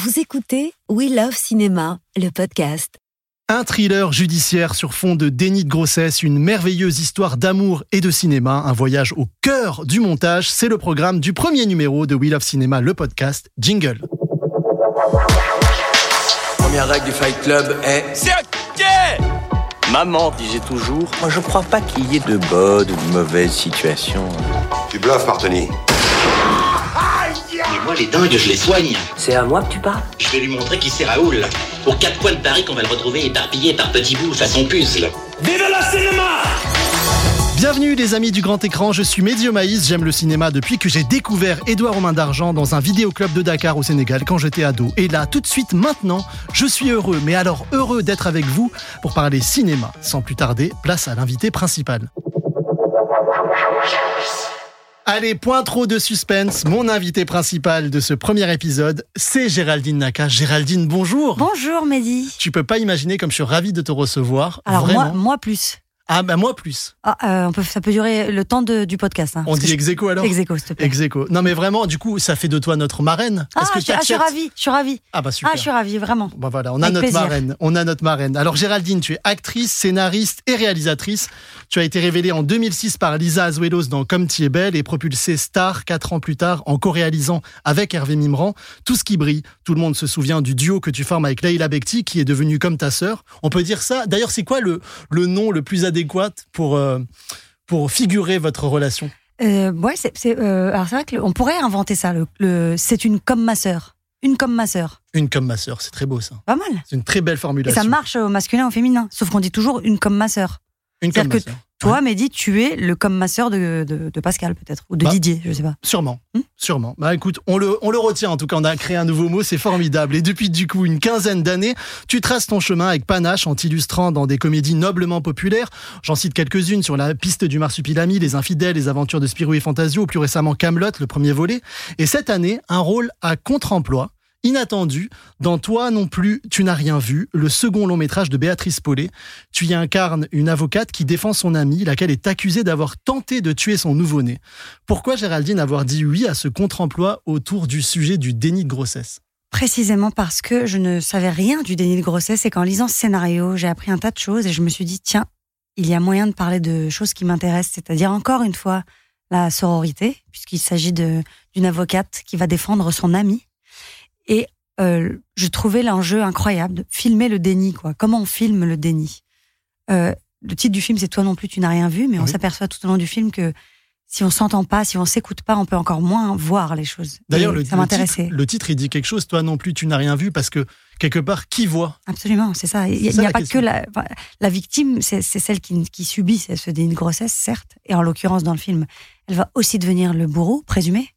Vous écoutez We Love Cinéma, le podcast. Un thriller judiciaire sur fond de déni de grossesse, une merveilleuse histoire d'amour et de cinéma, un voyage au cœur du montage, c'est le programme du premier numéro de We Love Cinéma, le podcast Jingle. Première règle du Fight Club est C'est OK Maman disait toujours Moi je crois pas qu'il y ait de bonnes ou de mauvaises situations. Tu bluffes, Martoni. Les dingues, je les soigne. C'est à moi que tu parles Je vais lui montrer qui c'est Raoul. Aux quatre coins de Paris qu'on va le retrouver éparpillé par petits bouts façon puzzle. Vive le cinéma Bienvenue les amis du grand écran, je suis Médio Maïs, j'aime le cinéma depuis que j'ai découvert Édouard Romain d'Argent dans un vidéoclub de Dakar au Sénégal quand j'étais ado. Et là, tout de suite, maintenant, je suis heureux, mais alors heureux d'être avec vous pour parler cinéma. Sans plus tarder, place à l'invité principal. Allez, point trop de suspense. Mon invité principal de ce premier épisode, c'est Géraldine Naka. Géraldine, bonjour. Bonjour Mehdi. Tu peux pas imaginer comme je suis ravi de te recevoir. Alors Vraiment. moi, moi plus. Ah bah moi plus. Ah, euh, on peut, ça peut durer le temps de- du podcast. Hein, On dit je- alors Ex aequo, s'il te plaît. Ex aequo. Non mais vraiment, du coup, ça fait de toi notre marraine. Ah, que je, suis- ah, je suis t'acceptes ravie, je suis ravie. Ah bah super. Ah, je suis ravie, vraiment. Bah voilà, on a Avec notre plaisir. marraine. On a notre marraine. Alors Géraldine, tu es actrice, scénariste et réalisatrice. Tu as été révélée en 2006 par Lisa Azuelos dans Comme tu es belle et propulsée star quatre ans plus tard en co-réalisant avec Hervé Mimran Tout ce qui brille. Tout le monde se souvient du duo que tu formes avec Leila Bekti qui est devenue comme ta sœur. On peut dire ça. D'ailleurs, c'est quoi le, le nom le plus adéquat pour, euh, pour figurer votre relation Euh, ouais, c'est, c'est, euh, alors c'est vrai qu'on pourrait inventer ça. Le, le- c'est une comme ma sœur. Une comme ma sœur. Une comme ma sœur, c'est très beau ça. Pas mal. C'est une très belle Et formulation. ça marche au masculin au féminin. Sauf qu'on dit toujours une comme ma sœur. Une comme ma sœur. Toi, Mehdi, tu es le comme ma sœur de, de, de Pascal, peut-être. Ou de Bah. Didier, je sais pas. Sûrement, Hmm sûrement. Bah écoute, on le, on le retient en tout cas, on a créé un nouveau mot, c'est formidable. Et depuis du coup une quinzaine d'années, tu traces ton chemin avec panache en t'illustrant dans des comédies noblement populaires. J'en cite quelques-unes sur la piste du marsupilami, Les Infidèles, Les Aventures de Spirou et Fantasio, ou plus récemment Camelot, le premier volet. Et cette année, un rôle à contre-emploi. Inattendu, dans Toi non plus, tu n'as rien vu, le second long métrage de Béatrice Paulet. Tu y incarnes une avocate qui défend son amie, laquelle est accusée d'avoir tenté de tuer son nouveau-né. Pourquoi Géraldine avoir dit oui à ce contre-emploi autour du sujet du déni de grossesse? Précisément parce que je ne savais rien du déni de grossesse et qu'en lisant ce scénario, j'ai appris un tas de choses et je me suis dit, tiens, il y a moyen de parler de choses qui m'intéressent, c'est-à-dire encore une fois la sororité, puisqu'il s'agit d'une avocate qui va défendre son amie. Et euh, je trouvais l'enjeu incroyable de filmer le déni, quoi. Comment on filme le déni Euh, Le titre du film, c'est Toi non plus, tu n'as rien vu, mais on Oui. s'aperçoit tout au long du film que si on s'entend pas, si on s'écoute pas, on peut encore moins voir les choses. D'ailleurs, le, ça le m'intéressait. titre, le titre, il dit quelque chose. Toi non plus, tu n'as rien vu parce que quelque part, qui voit? Absolument, c'est ça. Il n'y a, pas question. que la, victime, c'est celle qui, qui subit ce déni de grossesse, certes, et en l'occurrence dans le film, elle va aussi devenir le bourreau, présumé.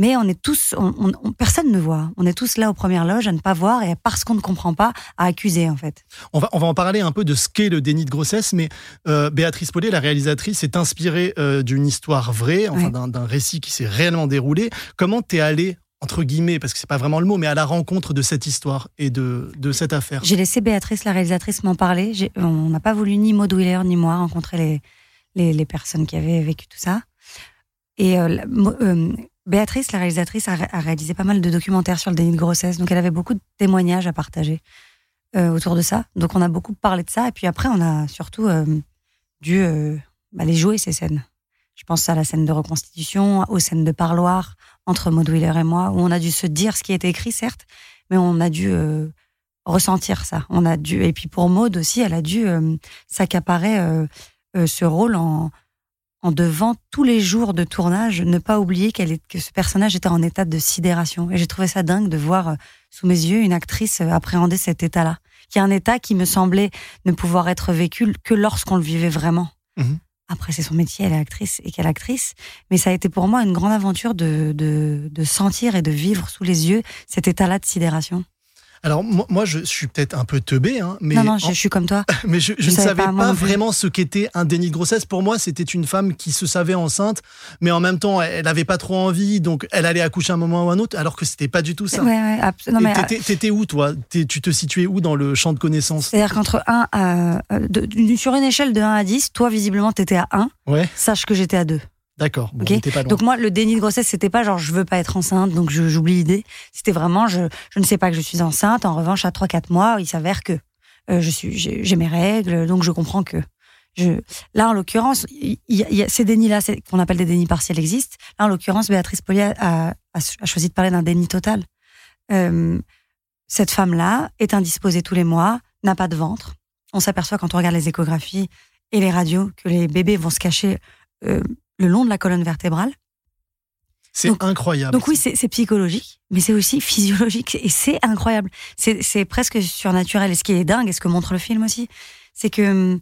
Mais on est tous, on, on- on- personne ne voit. On est tous là aux premières loges à ne pas voir et parce qu'on ne comprend pas, à accuser en fait. on va, on va en parler un peu de ce qu'est le déni de grossesse, mais euh, Béatrice Paulet, la réalisatrice, est inspirée euh, d'une histoire vraie, enfin Ouais. d'un- d'un récit qui s'est réellement déroulé. Comment t'es allé entre guillemets, parce que c'est pas vraiment le mot, mais à la rencontre de cette histoire et de, de cette affaire? J'ai laissé Béatrice, la réalisatrice, m'en parler. J'ai- On n'a pas voulu ni Maud Wheeler ni moi rencontrer les, les, les personnes qui avaient vécu tout ça. Et euh, euh, Béatrice, la réalisatrice, a, ré- a réalisé pas mal de documentaires sur le déni de grossesse. Donc elle avait beaucoup de témoignages à partager euh, autour de ça. Donc on a beaucoup parlé de ça. Et puis après, on a surtout euh, dû euh, bah, les jouer, ces scènes. Je pense à la scène de reconstitution, aux scènes de parloir entre Maud Wheeler et moi, où on a dû se dire ce qui était écrit, certes, mais on a dû euh, ressentir ça. On a dû, et puis pour Maud aussi, elle a dû s'accaparer ce rôle en, en devant tous les jours de tournage, ne pas oublier qu'elle est, que ce personnage était en état de sidération. Et j'ai trouvé ça dingue de voir euh, sous mes yeux une actrice euh, appréhender cet état-là, qui est un état qui me semblait ne pouvoir être vécu que lorsqu'on le vivait vraiment. Mhm. Après, c'est son métier, elle est actrice et qu'elle actrice. Mais ça a été pour moi une grande aventure de, de, de sentir et de vivre sous les yeux cet état-là de sidération. Alors moi, je suis peut-être un peu teubé, hein, mais non, non, je, en- je suis comme toi. mais je, je Je ne savais pas, vraiment ce qu'était un déni de grossesse. Pour moi, c'était une femme qui se savait enceinte, mais en même temps, elle n'avait pas trop envie, donc elle allait accoucher un moment ou un autre, alors que c'était pas du tout ça. Ouais, ouais, non, mais, euh, t'étais- T'étais où, toi? T'es- Tu te situais où dans le champ de connaissances? C'est-à-dire qu'entre 1 à. euh, de- d'une- sur une échelle de 1 à 10, toi, visiblement, t'étais à 1. Ouais, Sache que j'étais à 2. D'accord. Bon. Donc moi, le déni de grossesse, c'était pas genre je veux pas être enceinte, donc j'oublie l'idée. C'était vraiment je, je ne sais pas que je suis enceinte. En revanche, à 3-4 mois, il s'avère que euh, je suis j'ai mes règles, donc je comprends que. Je... Là, en l'occurrence, y, y a ces dénis-là, qu'on appelle des dénis partiels, existent. Là, en l'occurrence, Béatrice Polier a, a- a choisi de parler d'un déni total. Euh, cette femme-là est indisposée tous les mois, n'a pas de ventre. On s'aperçoit quand on regarde les échographies et les radios que les bébés vont se cacher euh, le long de la colonne vertébrale. c'est incroyable. Donc oui, c'est psychologique, mais c'est aussi physiologique et c'est incroyable. C'est presque surnaturel. Et ce qui est dingue, et ce que montre le film aussi, c'est que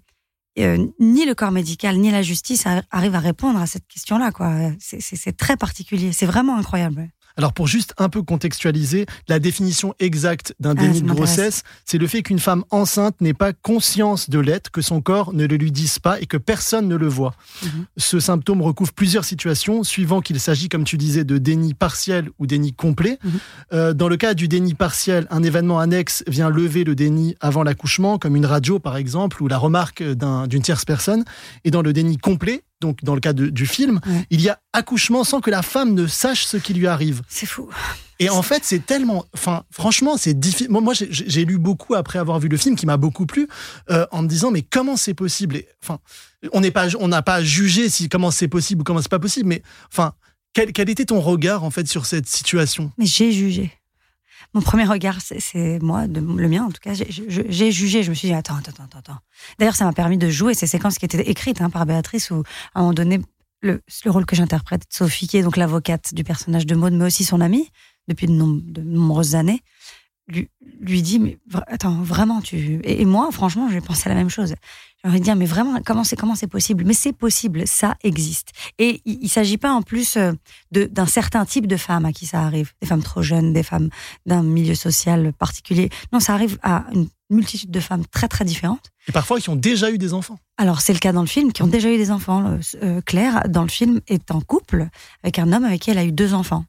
euh, ni le corps médical ni la justice arrivent à répondre à cette question-là. c'est très particulier. C'est vraiment incroyable. Alors pour juste un peu contextualiser, la définition exacte d'un Ah, déni de grossesse, c'est le fait qu'une femme enceinte n'ait pas conscience de l'être, que son corps ne le lui dise pas et que personne ne le voit. Mhm. Ce symptôme recouvre plusieurs situations, suivant qu'il s'agit, comme tu disais, de déni partiel ou déni complet. Mhm. Euh, dans le cas du déni partiel, un événement annexe vient lever le déni avant l'accouchement, comme une radio par exemple, ou la remarque d'un- d'une tierce personne. Et dans le déni complet, donc dans le cas de- du film, Ouais. il y a accouchement sans que la femme ne sache ce qui lui arrive. C'est fou. Et en fait, c'est tellement, enfin, franchement, c'est difficile. Moi, moi, j'ai- lu beaucoup après avoir vu le film, qui m'a beaucoup plu, euh, en me disant, mais comment c'est possible? Enfin, on n'est pas, on n'a pas à juger si comment c'est possible ou comment c'est pas possible, mais enfin, quel, quel était ton regard en fait sur cette situation? Mais j'ai jugé. Mon premier regard, c'est- moi, le mien en tout cas, j'ai- jugé. Je me suis dit, attends, attends, attends, attends. D'ailleurs, ça m'a permis de jouer ces séquences qui étaient écrites hein, par Béatrice, où à un moment donné, le, le rôle que j'interprète, Sophie, qui est donc l'avocate du personnage de Maud, mais aussi son amie, depuis de nombreuses années, lui, lui dit, mais attends, vraiment, tu... Et, et moi, franchement, j'ai pensé à la même chose. J'ai envie de dire, mais vraiment, comment c'est comment c'est possible? Mais c'est possible, ça existe. Et il ne s'agit pas en plus euh, de- d'un certain type de femmes à qui ça arrive. Des femmes trop jeunes, des femmes d'un milieu social particulier. Non, ça arrive à une multitude de femmes très très différentes. Et parfois, qui ont déjà eu des enfants. Alors c'est le cas dans le film, qui ont déjà eu des enfants. Euh, Claire, dans le film, est en couple avec un homme avec qui elle a eu deux enfants.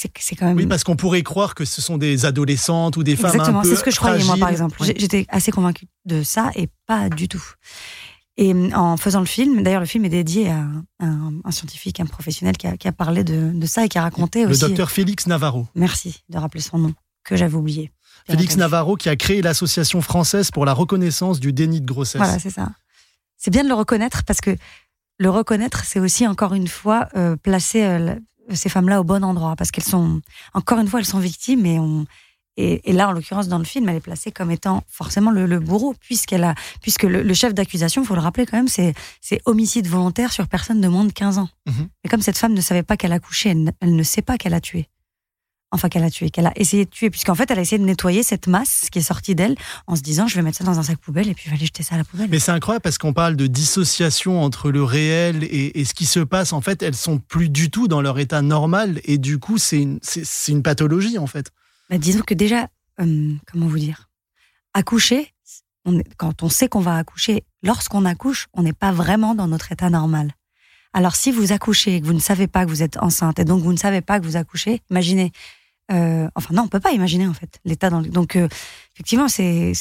C'est c'est quand même... Oui, parce qu'on pourrait croire que ce sont des adolescentes ou des femmes Exactement, un peu c'est ce que je croyais moi par exemple. Ouais. J'étais assez convaincue de ça et pas du tout. Et euh, en faisant le film, d'ailleurs le film est dédié à un, un scientifique, un professionnel qui a, qui a parlé de, de ça et qui a raconté Le aussi. docteur Félix Navarro. Merci de rappeler son nom que j'avais oublié. Félix. Navarro qui a créé l'association française pour la reconnaissance du déni de grossesse. Voilà, c'est ça. C'est bien de le reconnaître parce que le reconnaître, c'est aussi encore une fois euh, placer euh, ces femmes-là au bon endroit parce qu'elles sont, encore une fois, elles sont victimes et on. Et, et là, en l'occurrence, dans le film, elle est placée comme étant forcément le, le bourreau, puisqu'elle a, puisque le, le chef d'accusation, faut le rappeler quand même, c'est, c'est homicide volontaire sur personne de moins de 15 ans. Mhm. Et comme cette femme ne savait pas qu'elle a couché, elle ne sait pas qu'elle a tué. Enfin, qu'elle a tué, qu'elle a essayé de tuer, puisqu'en fait, elle a essayé de nettoyer cette masse qui est sortie d'elle en se disant, je vais mettre ça dans un sac poubelle et puis je vais aller jeter ça à la poubelle. Mais c'est incroyable parce qu'on parle de dissociation entre le réel et, et ce qui se passe. En fait, elles sont plus du tout dans leur état normal et du coup, c'est une, une pathologie en fait. Bah, disons que déjà, euh, comment vous dire, accoucher, on est- quand on sait qu'on va accoucher, lorsqu'on accouche, on n'est pas vraiment dans notre état normal. Alors si vous accouchez et que vous ne savez pas que vous êtes enceinte et donc vous ne savez pas que vous accouchez, imaginez. Euh, enfin non, on peut pas imaginer en fait l'état dans. le- Donc euh, effectivement, c'est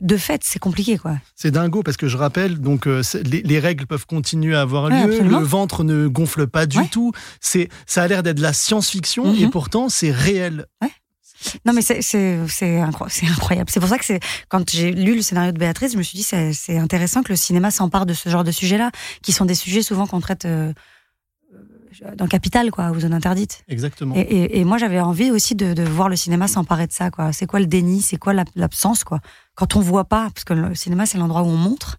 de fait c'est compliqué quoi. C'est dingo parce que je rappelle, donc euh, les, les règles peuvent continuer à avoir Ouais, lieu, le ventre ne gonfle pas du Ouais. tout. C'est, ça a l'air d'être de la science-fiction Mhm. et pourtant c'est réel. Non, mais c'est c'est c'est incro- c'est incroyable. C'est pour ça que c'est quand j'ai lu le scénario de Béatrice, je me suis dit c'est intéressant que le cinéma s'empare de ce genre de sujets-là, qui sont des sujets souvent qu'on traite dans Capital, quoi, ou zone interdite. Exactement. Et, et, et moi, j'avais envie aussi de, de voir le cinéma s'emparer de ça, quoi. C'est quoi le déni? C'est quoi l'ab- l'absence, quoi? Quand on voit pas, parce que le cinéma c'est l'endroit où on montre.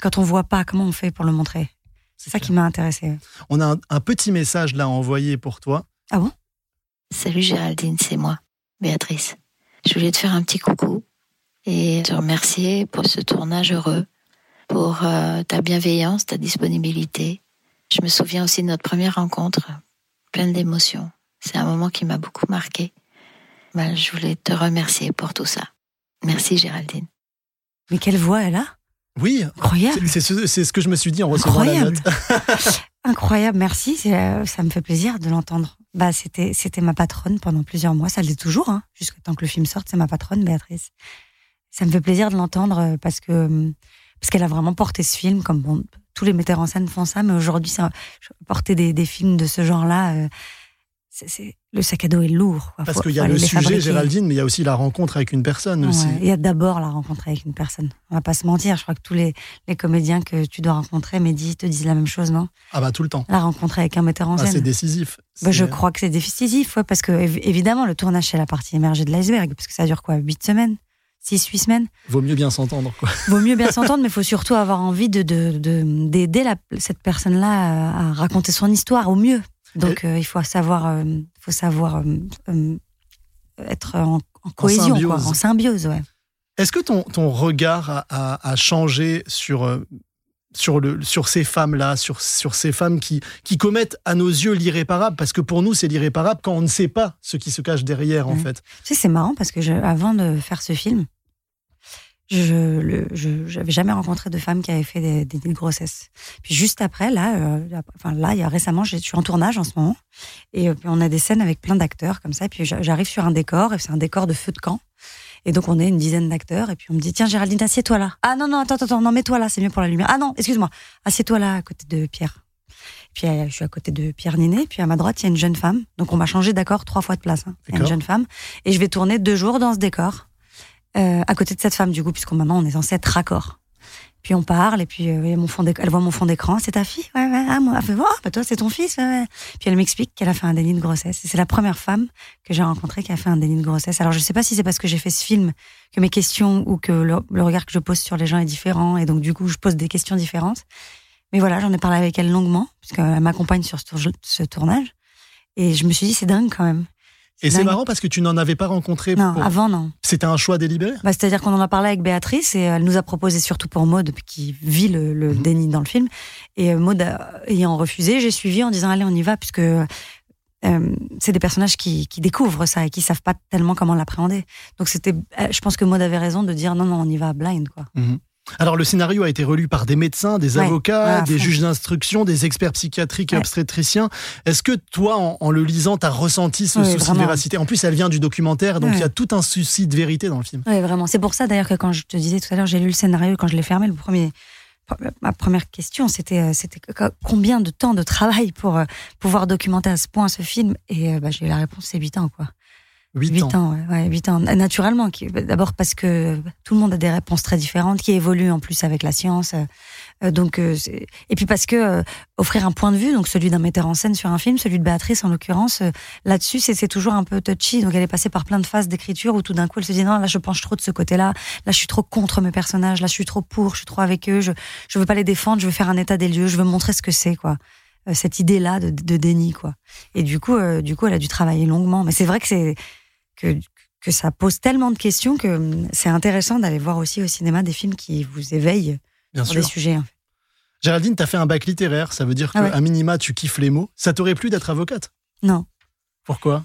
Quand on voit pas, comment on fait pour le montrer? C'est ça qui m'a intéressé. On a un, un petit message là à envoyer pour toi. Salut Géraldine, c'est moi, Béatrice. Je voulais te faire un petit coucou et te remercier pour ce tournage heureux, pour euh, ta bienveillance, ta disponibilité. Je me souviens aussi de notre première rencontre, pleine d'émotions. C'est un moment qui m'a beaucoup marqué. Ben, je voulais te remercier pour tout ça. Merci Géraldine. Mais quelle voix elle a? Oui, Incroyable c'est, ce, que je me suis dit en recevant la Incroyable. note. Incroyable, merci. euh, ça me fait plaisir de l'entendre. Bah, c'était, c'était ma patronne pendant plusieurs mois. Ça l'est toujours, hein, jusqu'à temps que le film sorte. C'est ma patronne, Béatrice. Ça me fait plaisir de l'entendre euh, parce que parce qu'elle a vraiment porté ce film comme bon, tous les metteurs en scène font ça, mais aujourd'hui, porter des, des films de ce genre-là, euh, c'est- le sac à dos est lourd. quoi. Parce qu'il y a le sujet, fabriquer. Géraldine, mais il y a aussi la rencontre avec une personne aussi. Il y a d'abord la rencontre avec une personne. On va pas se mentir. Je crois que tous les, les comédiens que tu dois rencontrer, Mehdi, te disent la même chose, non? Ah bah tout le temps. La rencontre avec un metteur en Ah, c'est scène. décisif. Bah, je C'est- crois que c'est décisif, ouais, parce que évi- évidemment, le tournage, c'est la partie émergée de l'iceberg, parce que ça dure quoi? 8 semaines? 6, 8 semaines Vaut mieux bien s'entendre. quoi. Vaut mieux bien s'entendre, mais il faut surtout avoir envie de, de, de- d'aider cette personne-là à, à raconter son histoire au mieux. Donc, euh, il faut savoir, euh, faut savoir euh, euh, être en, en cohésion, symbiose. quoi, en symbiose, ouais. Est-ce que ton, ton regard a, a- a changé sur, sur, le, sur ces femmes-là, sur, sur ces femmes qui, qui commettent à nos yeux l'irréparable Parce que pour nous, c'est l'irréparable quand on ne sait pas ce qui se cache derrière, en Ouais. fait. Tu sais, c'est marrant parce que je, avant de faire ce film, je j'avais jamais rencontré de femme qui avait fait des, des nids de grossesse. Puis juste après, là, euh, enfin là, il y a récemment, je suis en tournage en ce moment, et euh, puis on a des scènes avec plein d'acteurs comme ça. Et puis j'a- j'arrive sur un décor, et c'est un décor de feu de camp. Et donc on est une dizaine d'acteurs, et puis on me dit tiens Géraldine, assieds-toi là. Ah non non attends attends non mets-toi là, c'est mieux pour la lumière. Ah non excuse-moi, assieds-toi là à côté de Pierre. Puis je suis à côté de Pierre Ninet, puis à ma droite il y a une jeune femme. Donc on m'a changé d'accord trois fois de place. hein. Il y a une jeune femme, et je vais tourner deux jours dans ce décor euh, à côté de cette femme du coup, puisqu'on maintenant on est censé être raccord. Puis on parle et puis euh, mon fond elle voit mon fond d'écran, c'est ta fille, ouais ouais. Ah moi, elle fait oh, bah toi c'est ton fils. ouais. Puis elle m'explique qu'elle a fait un déni de grossesse. Et c'est la première femme que j'ai rencontrée qui a fait un déni de grossesse. Alors je sais pas si c'est parce que j'ai fait ce film que mes questions ou que le, le regard que je pose sur les gens est différent et donc du coup je pose des questions différentes. Mais voilà, j'en ai parlé avec elle longuement puisqu'elle m'accompagne sur ce, tour- ce tournage et je me suis dit c'est dingue quand même. Et c'est marrant parce que tu n'en avais pas rencontré. Non, pour- avant non. C'était un choix délibéré? Bah, C'est-à-dire qu'on en a parlé avec Béatrice et elle nous a proposé, surtout pour Maud, qui vit le, le Mhm. déni dans le film. Et euh, Maud a- ayant refusé, j'ai suivi en disant allez, on y va, puisque euh, c'est des personnages qui, qui découvrent ça et qui savent pas tellement comment l'appréhender. Donc c'était, euh, je pense que Maud avait raison de dire non, non, on y va blind, quoi. Mhm. Alors le scénario a été relu par des médecins, des Ouais, avocats, ouais, à des juges d'instruction, des experts psychiatriques et Ouais. obstétriciens. Est-ce que toi, en, en le lisant, t'as ressenti ce Oui, souci de véracité? En plus, elle vient du documentaire, donc il y a tout un souci de vérité dans le film. Oui, vraiment. C'est pour ça d'ailleurs que quand je te disais tout à l'heure, j'ai lu le scénario, quand je l'ai fermé, le premier, ma première question, c'était euh, c'était co- combien de temps de travail pour euh, pouvoir documenter à ce point ce film? Et euh, bah, j'ai eu la réponse, c'est 8 ans, quoi. Huit 8 ans. ans, ouais, ouais, 8 ans. Naturellement, d'abord parce que tout le monde a des réponses très différentes, qui évoluent en plus avec la science. euh, euh, donc, euh, et puis parce que euh, offrir un point de vue, donc celui d'un metteur en scène sur un film, celui de Béatrice en l'occurrence, là-dessus, c'est toujours un peu touchy. Donc, elle est passée par plein de phases d'écriture où tout d'un coup, elle se dit non, là, je penche trop de ce côté-là. Là, je suis trop contre mes personnages. Là, je suis trop pour. Je suis trop avec eux. Je je veux pas les défendre. Je veux faire un état des lieux. Je veux montrer ce que c'est, quoi. Cette idée-là de, de déni, quoi. Et du coup, euh, du coup, elle a dû travailler longuement. Mais c'est vrai que c'est que que ça pose tellement de questions que hum, c'est intéressant d'aller voir aussi au cinéma des films qui vous éveillent Bien sur sûr. des sujets. hein. Géraldine, t'as fait un bac littéraire, ça veut dire Ah qu'à ouais. minima, tu kiffes les mots. Ça t'aurait plu d'être avocate? Non, Pourquoi?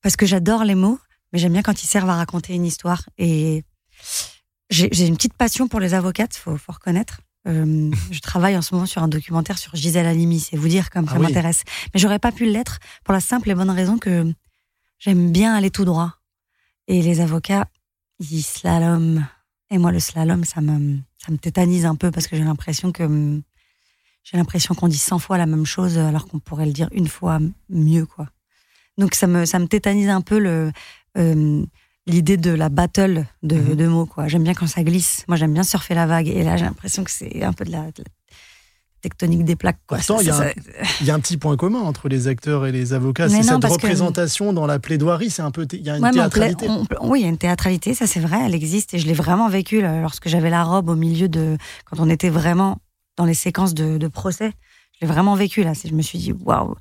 Parce que j'adore les mots, mais j'aime bien quand ils servent à raconter une histoire. Et j'ai j'ai une petite passion pour les avocates, faut, faut reconnaître. Euh, je travaille en ce moment sur un documentaire sur Gisèle Halimi, c'est vous dire comme Ah ça oui. m'intéresse. Mais j'aurais pas pu l'être pour la simple et bonne raison que j'aime bien aller tout droit. Et les avocats, ils slaloment. Et moi, le slalom, ça me, ça me tétanise un peu parce que j'ai l'impression que j'ai l'impression qu'on dit 100 fois la même chose alors qu'on pourrait le dire une fois mieux, quoi. Donc ça me, ça me tétanise un peu le, euh, l'idée de la battle de, Mhm. de mots, quoi. J'aime bien quand ça glisse. Moi, j'aime bien surfer la vague. Et là, j'ai l'impression que c'est un peu de la, de la tectonique des plaques, quoi. Pourtant, il y a un- Il y a un petit point commun entre les acteurs et les avocats. C'est cette que- représentation dans la plaidoirie, c'est un peu. Il y a une Ouais, mais on pla- théâtralité. on- oui, il y a une théâtralité, ça c'est vrai, elle existe et je l'ai vraiment vécu là, lorsque j'avais la robe au milieu de. quand on était vraiment dans les séquences de, de procès. Je l'ai vraiment vécu là. Je me suis dit, waouh.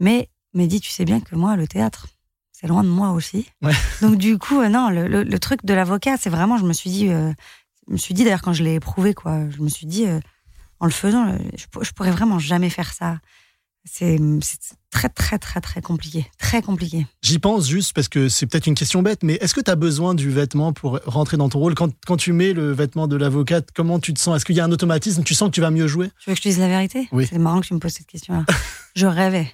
Mais, mais dis, tu sais bien que moi, le théâtre, c'est loin de moi aussi. Ouais. Donc du coup, euh, non, le, le- le truc de l'avocat, c'est vraiment, je me suis dit, euh, je me suis dit d'ailleurs quand je l'ai éprouvé, quoi, je me suis dit, euh, en le faisant, je, pour- je pourrais vraiment jamais faire ça. C'est c'est très, très, très, très compliqué. Très compliqué. J'y pense juste parce que c'est peut-être une question bête, mais est-ce que tu as besoin du vêtement pour rentrer dans ton rôle? Quand, quand tu mets le vêtement de l'avocate, comment tu te sens? Est-ce qu'il y a un automatisme? Tu sens que tu vas mieux jouer? Tu veux que je te dise la vérité? Oui. C'est marrant que tu me poses cette question-là. je rêvais.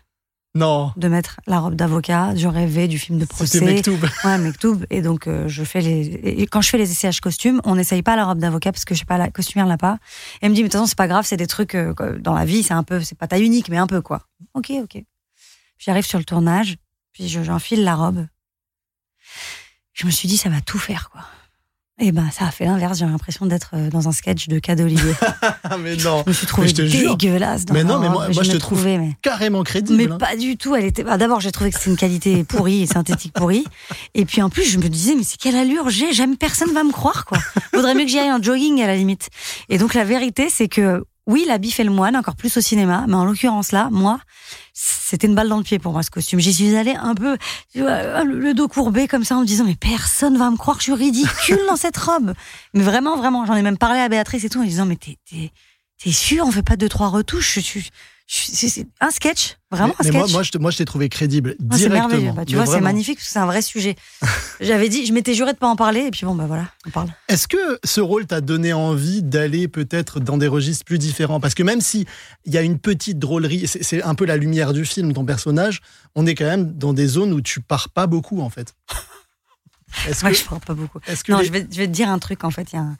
Non. de mettre la robe d'avocat. Je rêvais du film de procès. C'était Mektoub. Ouais, Mektoub. Et donc, euh, je fais les. Et quand je fais les essayages costumes, on n'essaye pas la robe d'avocat parce que je sais pas, la costumière l'a pas. Et elle me dit, mais de toute façon, c'est pas grave, c'est des trucs euh, dans la vie, c'est un peu, c'est pas taille unique, mais un peu quoi. Ok, ok. J'arrive sur le tournage, puis je- j'enfile la robe. Je me suis dit, ça va tout faire quoi. Et ben, ça a fait l'inverse. J'ai l'impression d'être euh, dans un sketch de cas d'Olivier. Mais non. Je me suis trouvée je dégueulasse. Dans Mais non, mais moi- moi, je me te trouve trouvais, mais... Carrément crédible. Mais hein. pas du tout. Elle était. bah, D'abord, j'ai trouvé que c'était une qualité pourrie et synthétique pourrie. Et puis en plus, je me disais, mais c'est quelle allure j'ai Jamais personne va me croire, quoi. Faudrait mieux que j'y aille en jogging à la limite. Et donc la vérité, c'est que oui, la bif et le moine, encore plus au cinéma, mais en l'occurrence là, moi, c'était une balle dans le pied pour moi ce costume. J'y suis allée un peu, vois, le dos courbé comme ça, en me disant mais personne va me croire, je suis ridicule dans cette robe. Mais vraiment, vraiment, j'en ai même parlé à Béatrice et tout en disant mais t'es t'es sûr, on fait pas deux trois retouches. Je, suis- je- c'est c'est un sketch, vraiment mais, un mais sketch. moi, moi, moi, je t'ai trouvé crédible Ah, c'est merveilleux. directement. Bah, tu Mais vois, c'est magnifique parce que c'est un vrai sujet. J'avais dit, je m'étais juré de pas en parler, et puis bon, bah voilà, on parle. Est-ce que ce rôle t'a donné envie d'aller peut-être dans des registres plus différents? Parce que même si il y a une petite drôlerie, c'est c'est un peu la lumière du film, ton personnage, on est quand même dans des zones où tu pars pas beaucoup en fait. Ouais, que, je parle pas beaucoup. que Non, les- je vais, je vais te dire un truc en fait. Il y a un,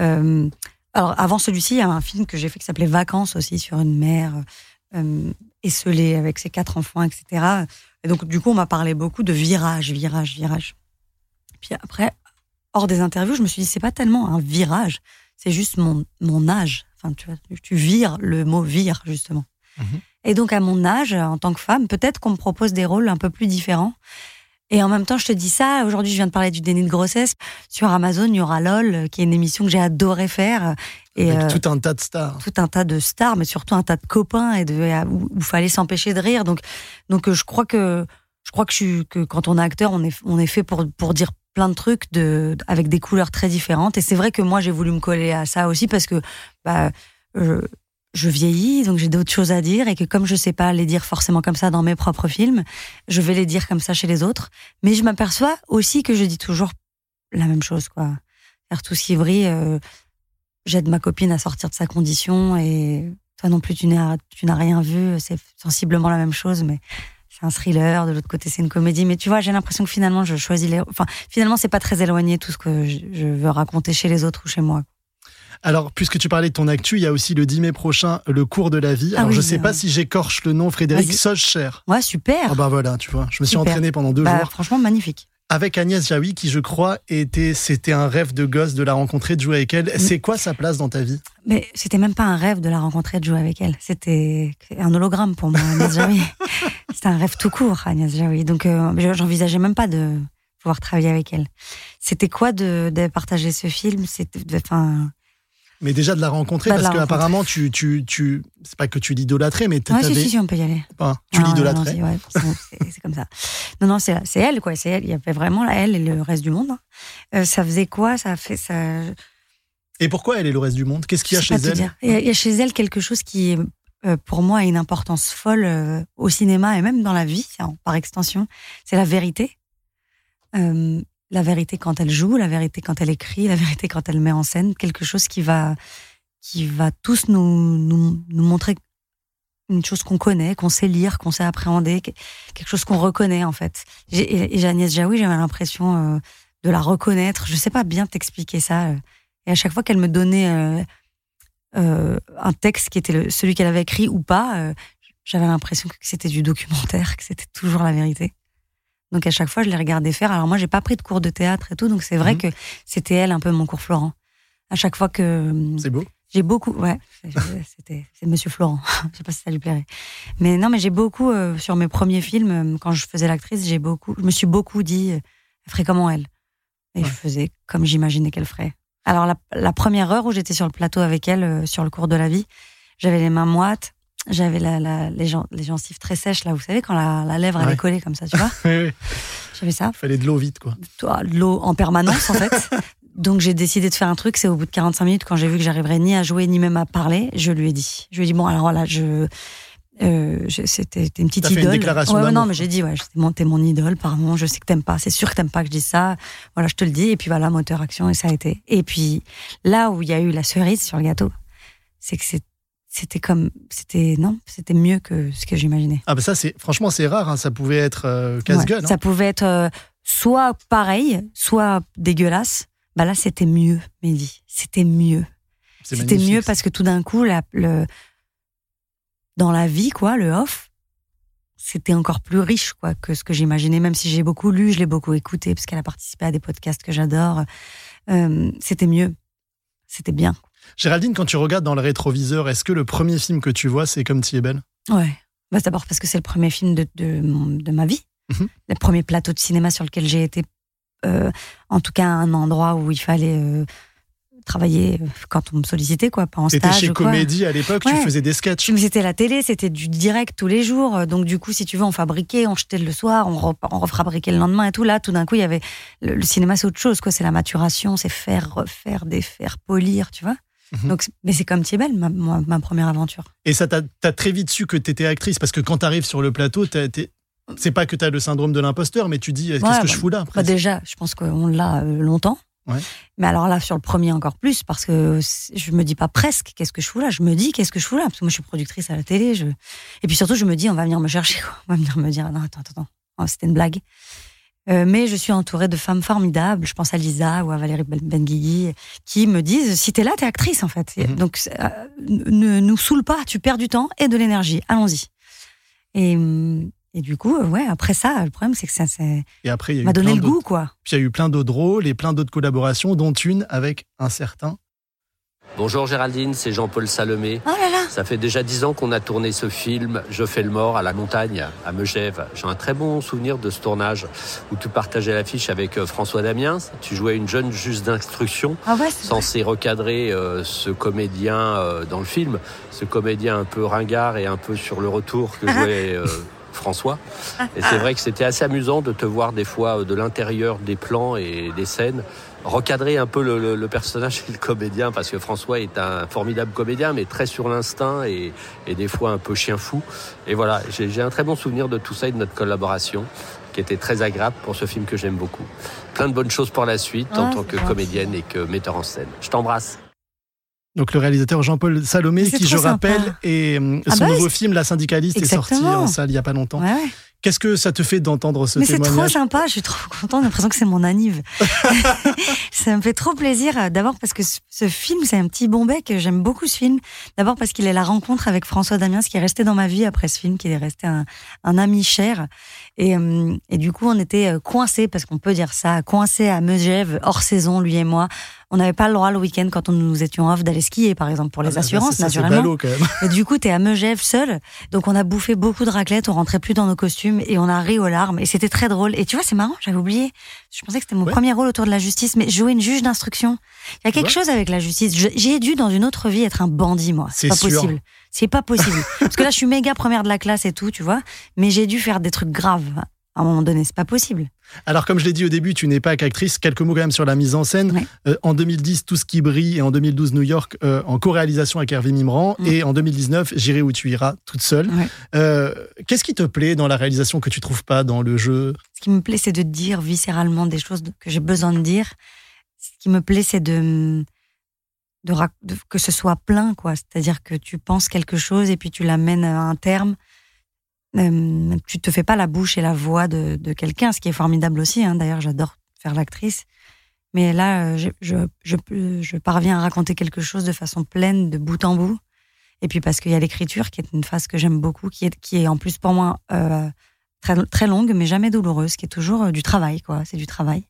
euh, alors avant celui-ci, il y a un film que j'ai fait qui s'appelait Vacances aussi sur une mère euh, esselée avec ses quatre enfants, etc. Et donc du coup, on m'a parlé beaucoup de virage, virage, virage. Puis après, hors des interviews, je me suis dit c'est pas tellement un virage, c'est juste mon mon âge. Enfin, tu vois, tu vires le mot vire justement. Mhm. Et donc à mon âge, en tant que femme, peut-être qu'on me propose des rôles un peu plus différents. Et en même temps, je te dis ça. Aujourd'hui, je viens de parler du déni de grossesse. Sur Amazon, il y aura LOL, qui est une émission que j'ai adoré faire. Et avec euh, tout un tas de stars. tout un tas de stars, mais surtout un tas de copains et de où il fallait s'empêcher de rire. Donc, donc euh, je crois que je crois que, je suis, que quand on est acteur, on est on est fait pour pour dire plein de trucs de avec des couleurs très différentes. Et c'est vrai que moi, j'ai voulu me coller à ça aussi parce que bah euh, je vieillis, donc j'ai d'autres choses à dire et que comme je sais pas les dire forcément comme ça dans mes propres films, je vais les dire comme ça chez les autres. Mais je m'aperçois aussi que je dis toujours la même chose, quoi. Faire tout ce qui brille. euh, J'aide ma copine à sortir de sa condition et toi non plus, tu n'as rien vu. C'est sensiblement la même chose, mais c'est un thriller. De l'autre côté, c'est une comédie. Mais tu vois, j'ai l'impression que finalement, je choisis les. Enfin, finalement, c'est pas très éloigné tout ce que je veux raconter chez les autres ou chez moi. Alors, puisque tu parlais de ton actu, il y a aussi le 10 mai prochain le cours de la vie. Ah Alors, oui, je sais euh, pas si j'écorche le nom, Frédéric vas-y. Socher. Ouais, super. Ah bah voilà, tu vois, je me suis Super. entraîné pendant deux Bah, jours franchement, magnifique. avec Agnès Jaoui, qui je crois était, c'était un rêve de gosse de la rencontrer, de jouer avec elle. Mm. C'est quoi sa place dans ta vie? Mais c'était même pas un rêve de la rencontrer, de jouer avec elle. C'était un hologramme pour moi, Agnès Jaoui. C'était un rêve tout court, Agnès Jaoui. Donc, euh, je- j'envisageais même pas de pouvoir travailler avec elle. C'était quoi de, de partager ce film? C'était, enfin, Mais déjà de la rencontrer, Bah, parce la que apparemment tu, tu, tu, c'est pas que tu l'idolâtrais, mais ouais, t'avais, si, si, si, on peut y aller. Enfin, tu l'idolâtrais. ouais, c'est comme ça. Non, non, c'est elle, quoi. C'est elle. Il y avait vraiment là, elle et le reste du monde. hein. Euh, ça faisait quoi? Ça fait ça. Et pourquoi elle est le reste du monde? Qu'est-ce qu'il y a chez elle? Il y, a, chez elle quelque chose qui, euh, pour moi, a une importance folle euh, au cinéma et même dans la vie, en- par extension. C'est la vérité. Euh, la vérité quand elle joue, la vérité quand elle écrit, la vérité quand elle met en scène. Quelque chose qui va, qui va tous nous, nous, nous montrer une chose qu'on connaît, qu'on sait lire, qu'on sait appréhender, que- quelque chose qu'on reconnaît en fait. Et, Agnès Jaoui, j'avais l'impression euh, de la reconnaître. Je sais pas bien t'expliquer ça. euh. Et à chaque fois qu'elle me donnait euh, un texte qui était celui qu'elle avait écrit ou pas, j'avais l'impression que c'était du documentaire, que c'était toujours la vérité. Donc à chaque fois, je les regardais faire. Alors moi, j'ai pas pris de cours de théâtre et tout, donc c'est vrai Mhm. que c'était elle un peu mon cours Florent. À chaque fois que C'est beau. j'ai beaucoup, ouais, c'était c'est Monsieur Florent. je sais pas si ça lui plairait, mais non, mais j'ai beaucoup euh, sur mes premiers films euh, quand je faisais l'actrice, j'ai beaucoup, je me suis beaucoup dit, euh, elle ferait comment elle, et Ouais. je faisais comme j'imaginais qu'elle ferait. Alors la, la première heure où j'étais sur le plateau avec elle euh, sur le cours de la vie, j'avais les mains moites, j'avais la, la- les, gen- les gencives très sèches là, vous savez quand la, la lèvre elle Ouais. est collée comme ça, tu vois, j'avais ça Il fallait de l'eau vite, quoi. de l'eau en permanence en fait. Donc j'ai décidé de faire un truc, c'est au bout de 45 minutes, quand j'ai vu que j'arriverais ni à jouer ni même à parler, je lui ai dit. Je lui ai dit, bon alors là, je... euh, c'était une petite fait une idole. déclaration Ouais, non, mais j'ai dit, ouais, t'es mon, idole, pardon, je sais que t'aimes pas, c'est sûr que t'aimes pas que je dise ça. Voilà, je te le dis, et puis voilà, moteur action, et ça a été. Et puis là où il y a eu la cerise sur le gâteau, c'est que c'est c'était comme, c'était non, c'était mieux que ce que j'imaginais. Ah bah ça c'est franchement c'est rare, hein, ça pouvait être euh, casse-gueule. Ouais, hein. Ça pouvait être euh, soit pareil, soit dégueulasse. Bah là, c'était mieux, Mehdi. C'était mieux. C'était mieux parce que tout d'un coup, la- le, dans la vie, quoi, le off, c'était encore plus riche, quoi, que ce que j'imaginais. Même si j'ai beaucoup lu, je l'ai beaucoup écouté parce qu'elle a participé à des podcasts que j'adore. Euh, c'était mieux. C'était bien. Géraldine, quand tu regardes dans le rétroviseur, est-ce que le premier film que tu vois c'est Comme tu es belle? Ouais. Bah, D'abord parce que c'est le premier film de, de, ma vie. Mhm. Le premier plateau de cinéma sur lequel j'ai été, euh, en tout cas, un endroit où il fallait euh, travailler euh, quand on me sollicitait, quoi, pas en stage. chez ou quoi. Comédie à l'époque, tu faisais des sketchs. C'était la télé, c'était du direct tous les jours. Donc, du coup, si tu veux, on fabriquait, on jetait le soir, on, re- on refabriquait le lendemain et tout. Là, tout d'un coup, il y avait. Le, le cinéma, c'est autre chose, quoi. C'est la maturation, c'est faire, refaire, défaire, polir, tu vois. Mhm. Donc, mais c'est comme Thiebel, ma, ma, ma première aventure. Et ça t'a t'as très vite su que t'étais actrice parce que quand t'arrives sur le plateau, c'est pas que t'as le syndrome de l'imposteur, mais tu dis qu'est-ce Ouais, que bah, je fous là Bah, déjà, je pense qu'on l'a euh, longtemps. Ouais. Mais alors là, sur le premier, encore plus, parce que je me dis pas presque qu'est-ce que je fous là? Je me dis qu'est-ce que je fous là? Parce que moi, je suis productrice à la télé. Je... Et puis surtout, je me dis, on va venir me chercher. Quoi. On va venir me dire, non, attends, attends, attends. Oh, c'était une blague. Euh, mais je suis entourée de femmes formidables. Je pense à Lisa ou à Valérie Ben- Benguigui qui me disent si t'es là, t'es actrice en fait. Mhm. Donc euh, ne nous saoule pas, tu perds du temps et de l'énergie. Allons-y. Et, et du coup, euh, ouais, après ça, le problème c'est que ça, m'a donné le goût, quoi. Puis il y a eu plein d'autres rôles et plein d'autres collaborations, dont une avec un certain. Bonjour Géraldine, c'est Jean-Paul Salomé. Oh là là Ça fait déjà dix ans qu'on a tourné ce film Je fais le mort à la montagne, à Megève. J'ai un très bon souvenir de ce tournage où tu partageais l'affiche avec euh, François Damiens. Tu jouais une jeune juge d'instruction Ah ouais, censée recadrer euh, ce comédien euh, dans le film, ce comédien un peu ringard et un peu sur le retour que jouait euh, François. Et c'est vrai que c'était assez amusant de te voir des fois de l'intérieur des plans et des scènes recadrer un peu le, le- le personnage et le comédien parce que François est un formidable comédien mais très sur l'instinct et, et des fois un peu chien fou. Et voilà, j'ai j'ai un très bon souvenir de tout ça et de notre collaboration qui était très agréable pour ce film que j'aime beaucoup. Plein de bonnes choses pour la suite en Ah, tant que gentil. comédienne et que metteur en scène. Je t'embrasse. Donc le réalisateur Jean-Paul Salomé, qui je sympa. rappelle, est hum, Ah son bah, nouveau film La syndicaliste est sorti en salle il y a pas longtemps. Ouais. Qu'est-ce que ça te fait d'entendre ce Mais c'est trop sympa, je suis trop contente, j'ai l'impression que c'est mon anniv. ça me fait trop plaisir, euh, d'abord parce que ce, film, c'est un petit bon bec, j'aime beaucoup ce film. D'abord parce qu'il est la rencontre avec François Damiens, qui est resté dans ma vie après ce film, qui est resté un, un ami cher. Et, euh, et du coup, on était euh, coincés, parce qu'on peut dire ça, coincés à Megève, hors saison, lui et moi. On n'avait pas le droit le week-end, quand on nous étions off, d'aller skier, par exemple, pour les Ah bah, assurances, ça, naturellement. ballot, quand même. Et du coup, t'es à Megève seul. Donc, on a bouffé beaucoup de raclette, on rentrait plus dans nos costumes et on a ri aux larmes. Et c'était très drôle. Et tu vois, c'est marrant, j'avais oublié. Je pensais que c'était mon Ouais. premier rôle autour de la justice, mais jouer une juge d'instruction. Il y a quelque Ouais. chose avec la justice. J'ai dû, dans une autre vie, être un bandit, moi. C'est pas sûr. possible. C'est pas possible. Parce que là, je suis méga première de la classe et tout, tu vois. Mais j'ai dû faire des trucs graves. À un moment donné, c'est pas possible. Alors, comme je l'ai dit au début, tu n'es pas qu'actrice. Quelques mots quand même sur la mise en scène. Euh, en 2010, Tout ce qui brille et en 2012, New York, euh, en co-réalisation avec Hervé Mimran. Mm. Et en 2019, J'irai où tu iras, toute seule. Euh, Qu'est-ce qui te plaît dans la réalisation que tu trouves pas dans le jeu? Ce qui me plaît, c'est de dire viscéralement des choses que j'ai besoin de dire. Ce qui me plaît, c'est de, de- que ce soit plein, quoi. C'est-à-dire que tu penses quelque chose et puis tu l'amènes à un terme. Euh, tu te fais pas la bouche et la voix de, de quelqu'un, ce qui est formidable aussi. hein. D'ailleurs, j'adore faire l'actrice. Mais là, euh, je, je, je, peux- je parviens à raconter quelque chose de façon pleine, de bout en bout. Et puis parce qu'il y a l'écriture, qui est une phase que j'aime beaucoup, qui est, qui est en plus pour moi euh, très, très longue, mais jamais douloureuse, qui est toujours euh, du travail, quoi. C'est du travail.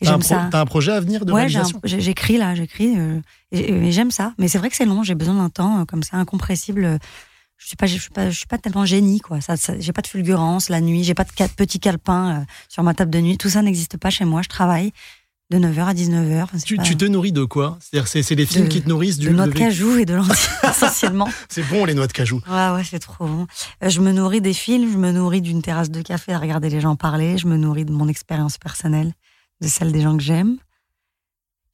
Et j'aime ça. t'as un projet à venir de Ouais, j'écris là, j'écris. euh, et, et j'aime ça. Mais c'est vrai que c'est long. J'ai besoin d'un temps comme ça, incompressible. Je suis pas, je suis pas, je suis pas tellement génie, quoi. Ça, ça- j'ai pas de fulgurance la nuit. J'ai pas de ca- petit calepin euh, sur ma table de nuit. Tout ça n'existe pas chez moi. Je travaille de 9h à 19h. Enfin, c'est Tu, pas- tu te nourris de quoi? C'est-à-dire, c'est les films De- qui te nourrissent du de noix de cajou et de lentilles, essentiellement. C'est bon, les noix de cajou. Ouais, ouais, c'est trop bon. Euh, Je me nourris des films, je me nourris d'une terrasse de café à regarder les gens parler, je me nourris de mon expérience personnelle, de celle des gens que j'aime.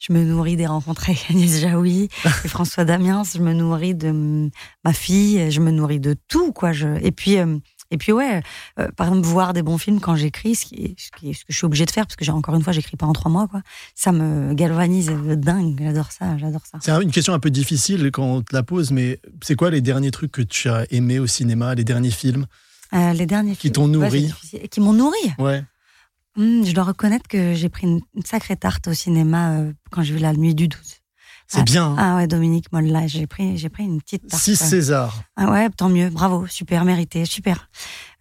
Je me nourris des rencontres avec Agnès Jaoui et François Damiens. Je me nourris de ma fille. Je me nourris de tout, quoi. Je... Et puis, euh, Et puis ouais, euh, par exemple voir des bons films quand j'écris, ce, qui est- ce, qui est- ce que je suis obligée de faire parce que j'ai encore une fois j'écris pas en trois mois quoi. Ça me galvanise de dingue. J'adore ça, j'adore ça. C'est une question un peu difficile quand on te la pose, mais c'est quoi les derniers trucs que tu as aimés au cinéma, les derniers films Euh, les derniers Qui films- t'ont Ouais, nourri. c'est difficile. qui m'ont nourri. Ouais. Hmm, je dois reconnaître que j'ai pris une, une sacrée tarte au cinéma euh, quand j'ai vu La Nuit du 12. C'est Ah, bien. hein. Ah ouais, Dominique Molla, j'ai pris, j'ai pris une petite tarte. 6 ouais. César. Ah ouais, tant mieux, bravo, super, mérité, super.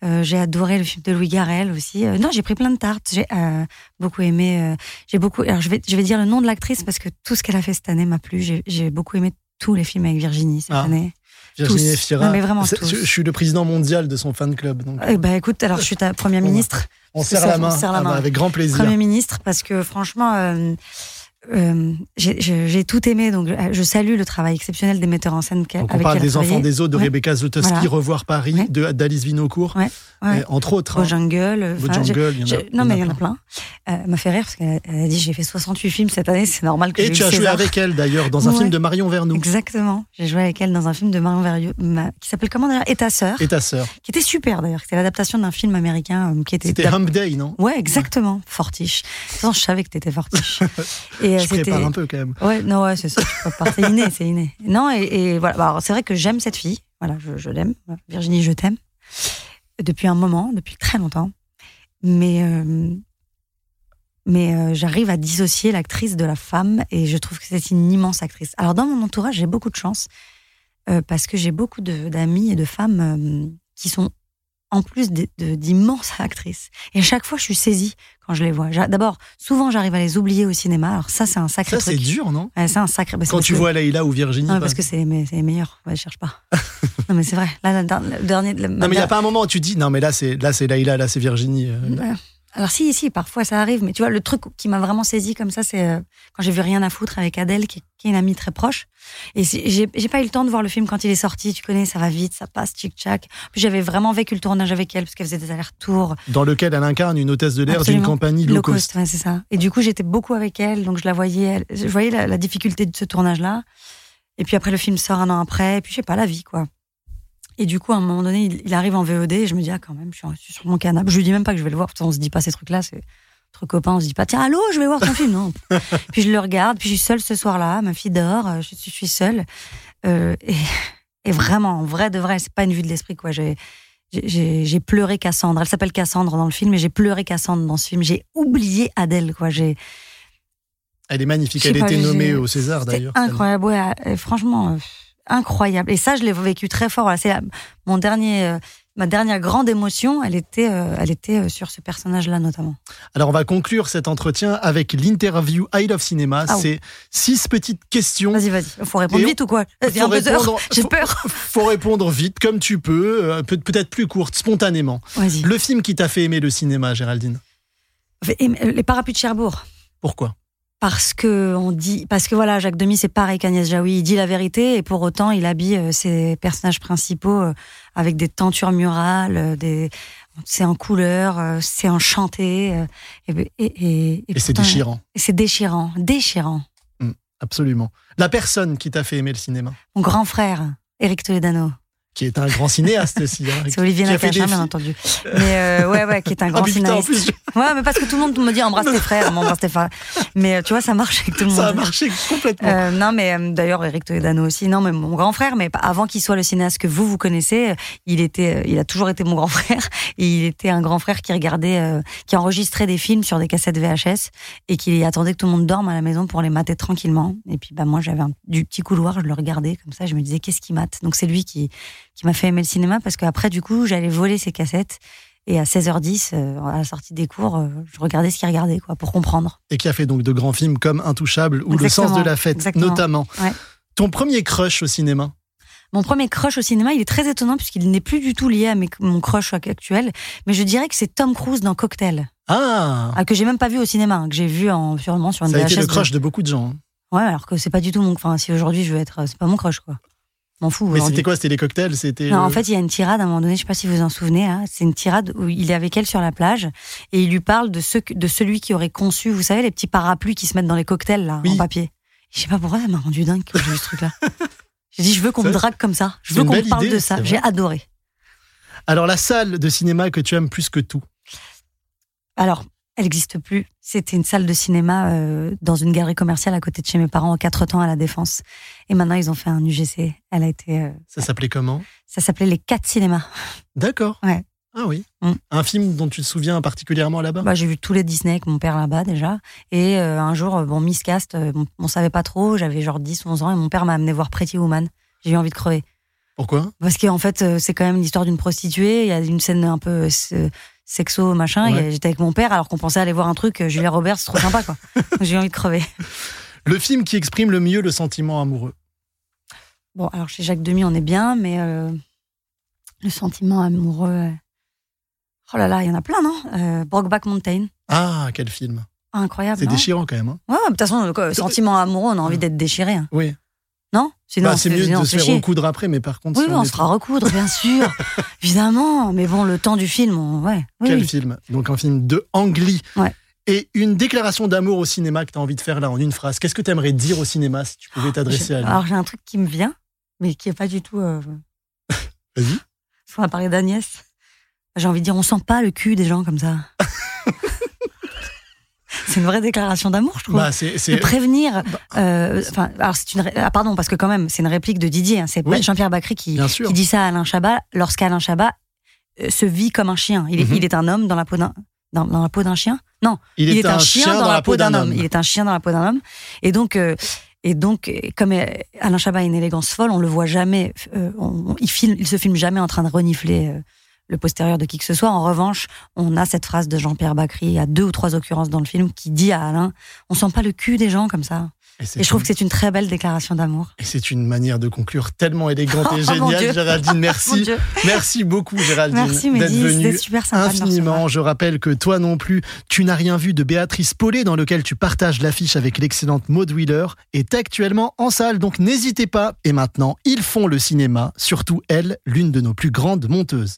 Euh, j'ai adoré le film de Louis Garrel aussi. Euh, non, j'ai pris plein de tartes. J'ai euh, beaucoup aimé. j'ai beaucoup. Alors je vais, je vais dire le nom de l'actrice parce que tout ce qu'elle a fait cette année m'a plu. J'ai, beaucoup aimé tous les films avec Virginie cette Ah. année. Virginie. Efira. Je, je suis le président mondial de son fan club. Donc Eh ben écoute, alors je suis ta première ministre. On serre ça, on serre la Ah bah, main. avec grand plaisir. Premier ministre parce que franchement, euh, euh, j'ai- tout aimé. Donc euh, je salue le travail exceptionnel des metteurs en scène qu'elle- Donc on avec parle qui elle des enfants des autres de Ouais. Rebecca Zlotowski, Voilà. Revoir Paris, Ouais. de d'Alice Vinocourt, Ouais, entre autres. Beau hein. Jungle. Beau il y en a- non, mais il y en a plein. Euh, m'a fait rire parce qu'elle elle a dit j'ai fait 68 films cette année, c'est normal que Et tu as joué avec elle d'ailleurs dans un film de Marion Vernou Exactement. J'ai joué avec elle dans un film de Marion ma- qui s'appelle comment d'ailleurs? Et ta sœur, et ta sœur. qui était super d'ailleurs. C'était l'adaptation d'un film américain euh, qui était. C'était Hump Day, non? Ouais, exactement. Fortiche. De toute façon, je savais que t'étais fortiche. Et euh, Je c'était. prépare un peu quand même. Ouais, non, ouais, c'est ça. tu. C'est inné, c'est inné. Non, et, et voilà. Bah, alors, c'est vrai que j'aime cette fille. Voilà, je, je l'aime. Virginie, je t'aime. Depuis un moment, depuis très longtemps. Mais, euh, mais euh, j'arrive à dissocier l'actrice de la femme et je trouve que c'est une immense actrice. Alors, dans mon entourage, j'ai beaucoup de chance euh, parce que j'ai beaucoup d'amis et de femmes qui sont en plus d'immenses actrices. Et à chaque fois, je suis saisie quand je les vois. D'abord, souvent, j'arrive à les oublier au cinéma. Alors ça, c'est un sacré Ça, c'est dur, non? Ouais, c'est un sacré. bah, Quand tu que- vois Leïla ou Virginie. Parce que c'est les, me- c'est les meilleurs. Ouais, je cherche pas. non, mais c'est vrai. Là, la- le dernier. le- Non, mais il n'y a pas un moment où tu dis, non, mais là, c'est là, c'est Leïla, là, c'est Virginie. euh. Alors si, si, parfois ça arrive, mais tu vois, le truc qui m'a vraiment saisi comme ça, c'est euh, quand j'ai vu Rien à foutre avec Adèle, qui, qui est une amie très proche. Et j'ai pas eu le temps de voir le film quand il est sorti, tu connais, ça va vite, ça passe, tchic-tchac. Puis j'avais vraiment vécu le tournage avec elle, parce qu'elle faisait des allers-retours. dans lequel elle incarne une hôtesse de l'air d'une compagnie low cost. ouais, c'est ça. Et du coup, j'étais beaucoup avec elle, donc je la voyais, je voyais la, la difficulté de ce tournage-là. Et puis après, le film sort un an après, et puis je sais pas, la vie, quoi. Et du coup, à un moment donné, il, il arrive en VOD, et je me dis, ah, quand même, je suis, je suis sur mon canapé. Je lui dis même pas que je vais le voir, parce qu'on se dit pas ces trucs-là, c'est entre copains, on se dit pas, tiens, allô, je vais voir ton film, non. puis je le regarde, puis je suis seule ce soir-là, ma fille dort, euh, je, suis- je suis seule. Euh, et, et vraiment, en vrai de vrai, c'est pas une vue de l'esprit, quoi. J'ai, pleuré Cassandre. Elle s'appelle Cassandre dans le film, et j'ai pleuré Cassandre dans ce film. J'ai oublié Adèle, quoi. J'ai, Elle est magnifique. Elle a été nommée au César d'ailleurs. incroyable, ouais, euh, franchement, euh, incroyable. Et ça, je l'ai vécu très fort. Voilà, C'est mon dernier, euh, ma dernière grande émotion, elle était, euh, elle était euh, sur ce personnage-là notamment. Alors, on va conclure cet entretien avec l'interview I Love Cinéma. Ah oui. C'est six petites questions. Vas-y, vas-y. Faut répondre Et vite ou quoi J'ai faut- peur. Faut répondre vite, comme tu peux, peut- peut-être plus courte, spontanément. Le film qui t'a fait aimer le cinéma, Géraldine? Les parapluies de Cherbourg. Pourquoi? Parce que on dit, parce que voilà, Jacques Demy, c'est pareil qu'Agnès Jaoui, il dit la vérité et pour autant, il habille euh, ses personnages principaux euh, avec des tentures murales, euh, des, c'est en couleur, c'est enchanté, et, et, et, Et c'est déchirant, et c'est déchirant, déchirant. absolument. La personne qui t'a fait aimer le cinéma, Mon grand frère, Éric Toledano, qui est un grand cinéaste aussi. hein, c'est Olivier Nakache, bien entendu. Mais euh, ouais, ouais, qui est un Ah, grand putain, en plus, Ouais, mais parce que tout le monde me dit embrasse tes frères, m'embrasse tes frères. Mais euh, tu vois, ça marche avec tout le monde. ça a marché complètement. Euh, non, mais euh, d'ailleurs, Eric Toledano aussi. Non, mais mon grand frère, mais avant qu'il soit le cinéaste que vous, vous connaissez, il était, il a toujours été mon grand frère. Et il était un grand frère qui regardait, euh, qui enregistrait des films sur des cassettes VHS et qui attendait que tout le monde dorme à la maison pour les mater tranquillement. Et puis, bah, moi, j'avais du petit couloir, je le regardais comme ça, je me disais, qu'est-ce qu'il mate? Donc, c'est lui qui, qui m'a fait aimer le cinéma parce qu'après, du coup, j'allais voler ses cassettes. Et à 16h10, euh, à la sortie des cours, euh, je regardais ce qu'il regardait, quoi, pour comprendre. Et qui a fait donc de grands films comme Intouchable ou Le sens de la fête, exactement. notamment. Ouais. Ton premier crush au cinéma Mon premier crush au cinéma, il est très étonnant puisqu'il n'est plus du tout lié à mes- mon crush actuel, mais je dirais que c'est Tom Cruise dans Cocktail, Ah ah, que j'ai même pas vu au cinéma, hein, que j'ai vu en, sûrement sur une Ça a été VHS le de- crush de beaucoup de gens. hein. Ouais, alors que c'est pas du tout mon. Enfin, si aujourd'hui je veux être, c'est pas mon crush quoi. M'en fous. Mais c'était quoi C'était les cocktails C'était. En fait, il y a une tirade à un moment donné, je sais pas si vous vous en souvenez, hein, c'est une tirade où il est avec elle sur la plage et il lui parle de, de celui qui aurait conçu, vous savez, les petits parapluies qui se mettent dans les cocktails là, Oui. en papier. Je sais pas pourquoi ça m'a rendu dingue que j'ai vu ce truc-là. J'ai dit, je veux qu'on me drague comme ça, je veux qu'on me parle idée, de ça. J'ai adoré. Alors, la salle de cinéma que tu aimes plus que tout? Alors, elle n'existe plus. C'était une salle de cinéma euh, dans une galerie commerciale à côté de chez mes parents en quatre temps à la Défense. Et maintenant, ils ont fait un UGC. Elle a été. euh, Ça s'appelait comment? Ça s'appelait les quatre cinémas. D'accord. Ouais. Ah oui. Mm. Un film dont tu te souviens particulièrement là-bas? Bah, j'ai vu tous les Disney avec mon père là-bas déjà. Et euh, un jour, bon, miscast, on, on savait pas trop. J'avais genre 10, 11 ans et mon père m'a amené voir Pretty Woman. J'ai eu envie de crever. Pourquoi? Parce qu'en fait, c'est quand même l'histoire d'une prostituée. Il y a une scène un peu sexo, machin. Ouais. Et J'étais avec mon père alors qu'on pensait aller voir un truc. euh, Julia Roberts, c'est trop sympa, quoi. J'ai envie de crever. Le film qui exprime le mieux le sentiment amoureux. Bon, alors chez Jacques Demy, on est bien, mais euh, le sentiment amoureux. euh, Oh là là, il y en a plein, non? Euh, Brokeback Mountain. Ah, quel film Ah, incroyable. C'est déchirant quand même. hein. Ouais, de toute façon, le sentiment amoureux, on a envie d'être déchiré. hein. oui. Non Sinon, Bah, c'est mieux de on se faire chier. recoudre après, mais par contre, Oui, si on on se fera recoudre, bien sûr. Évidemment. Mais bon, le temps du film, on... ouais. Oui, Quel oui. film? Donc un film de Ang Lee. Ouais. Et une déclaration d'amour au cinéma que tu as envie de faire là en une phrase. Qu'est-ce que tu aimerais dire au cinéma si tu pouvais t'adresser à lui? Alors, j'ai un truc qui me vient, mais qui est pas du tout. euh, Vas-y. Parce qu'on a parlé d'Agnès. J'ai envie de dire, on sent pas le cul des gens comme ça. c'est une vraie déclaration d'amour, je trouve. Bah, de prévenir. euh, Enfin, alors c'est une. ré- Ah, pardon, parce que quand même, c'est une réplique de Didier. hein, c'est Oui. Jean-Pierre Bacry qui, dit ça à Alain Chabat lorsqu'Alain Chabat euh, se vit comme un chien. Il est, Mhm. il est un homme dans la peau d'un. Dans, dans la peau d'un chien? Non, Il, est, un chien dans, la peau d'un homme. Il est un chien dans la peau d'un homme. Et donc, euh, et donc, euh, comme euh, Alain Chabat a une élégance folle, on le voit jamais. euh, on- il filme, il se filme jamais en train de renifler euh, le postérieur de qui que ce soit. En revanche, on a cette phrase de Jean-Pierre Bacry à deux ou trois occurrences dans le film qui dit à Alain "On sent pas le cul des gens comme ça." Et, je trouve une- que c'est une très belle déclaration d'amour. et c'est une manière de conclure tellement élégante et Oh, géniale. Géraldine. Merci. Merci beaucoup, Géraldine, d'être venue super sympa infiniment. Je rappelle que toi non plus, tu n'as rien vu de Béatrice Paulet, dans lequel tu partages l'affiche avec l'excellente Maud Wheeler, est actuellement en salle. Donc n'hésitez pas. Et maintenant, ils font le cinéma, surtout elle, l'une de nos plus grandes monteuses.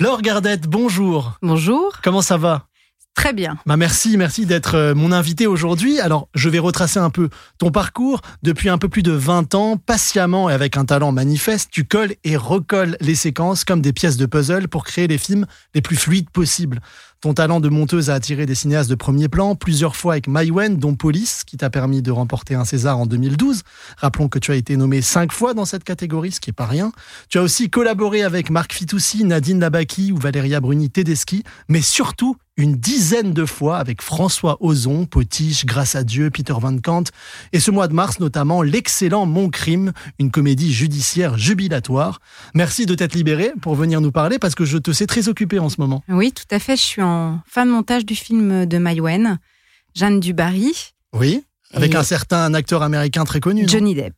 Laure Gardette, bonjour. Bonjour. Comment ça va? Très bien. bah merci, merci d'être euh, mon invité aujourd'hui. Alors, je vais retracer un peu ton parcours. Depuis un peu plus de 20 ans, patiemment et avec un talent manifeste, tu colles et recolles les séquences comme des pièces de puzzle pour créer les films les plus fluides possibles. Ton talent de monteuse a attiré des cinéastes de premier plan, plusieurs fois avec Maïwen, dont Police, qui t'a permis de remporter un César en 2012. Rappelons que tu as été nommé cinq fois dans cette catégorie, ce qui est pas rien. Tu as aussi collaboré avec Marc Fitoussi, Nadine Labaki ou Valéria Bruni Tedeschi, mais surtout une dizaine de fois avec François Ozon, Potiche, Grâce à Dieu, Peter Van Kant, et ce mois de mars notamment l'excellent Mon Crime, une comédie judiciaire jubilatoire. Merci de t'être libéré pour venir nous parler parce que je te sais très occupé en ce moment. Oui, tout à fait. Je suis en fin de montage du film de Maïwen, Jeanne Dubarry, Oui, avec Et- un certain acteur américain très connu. Johnny Depp.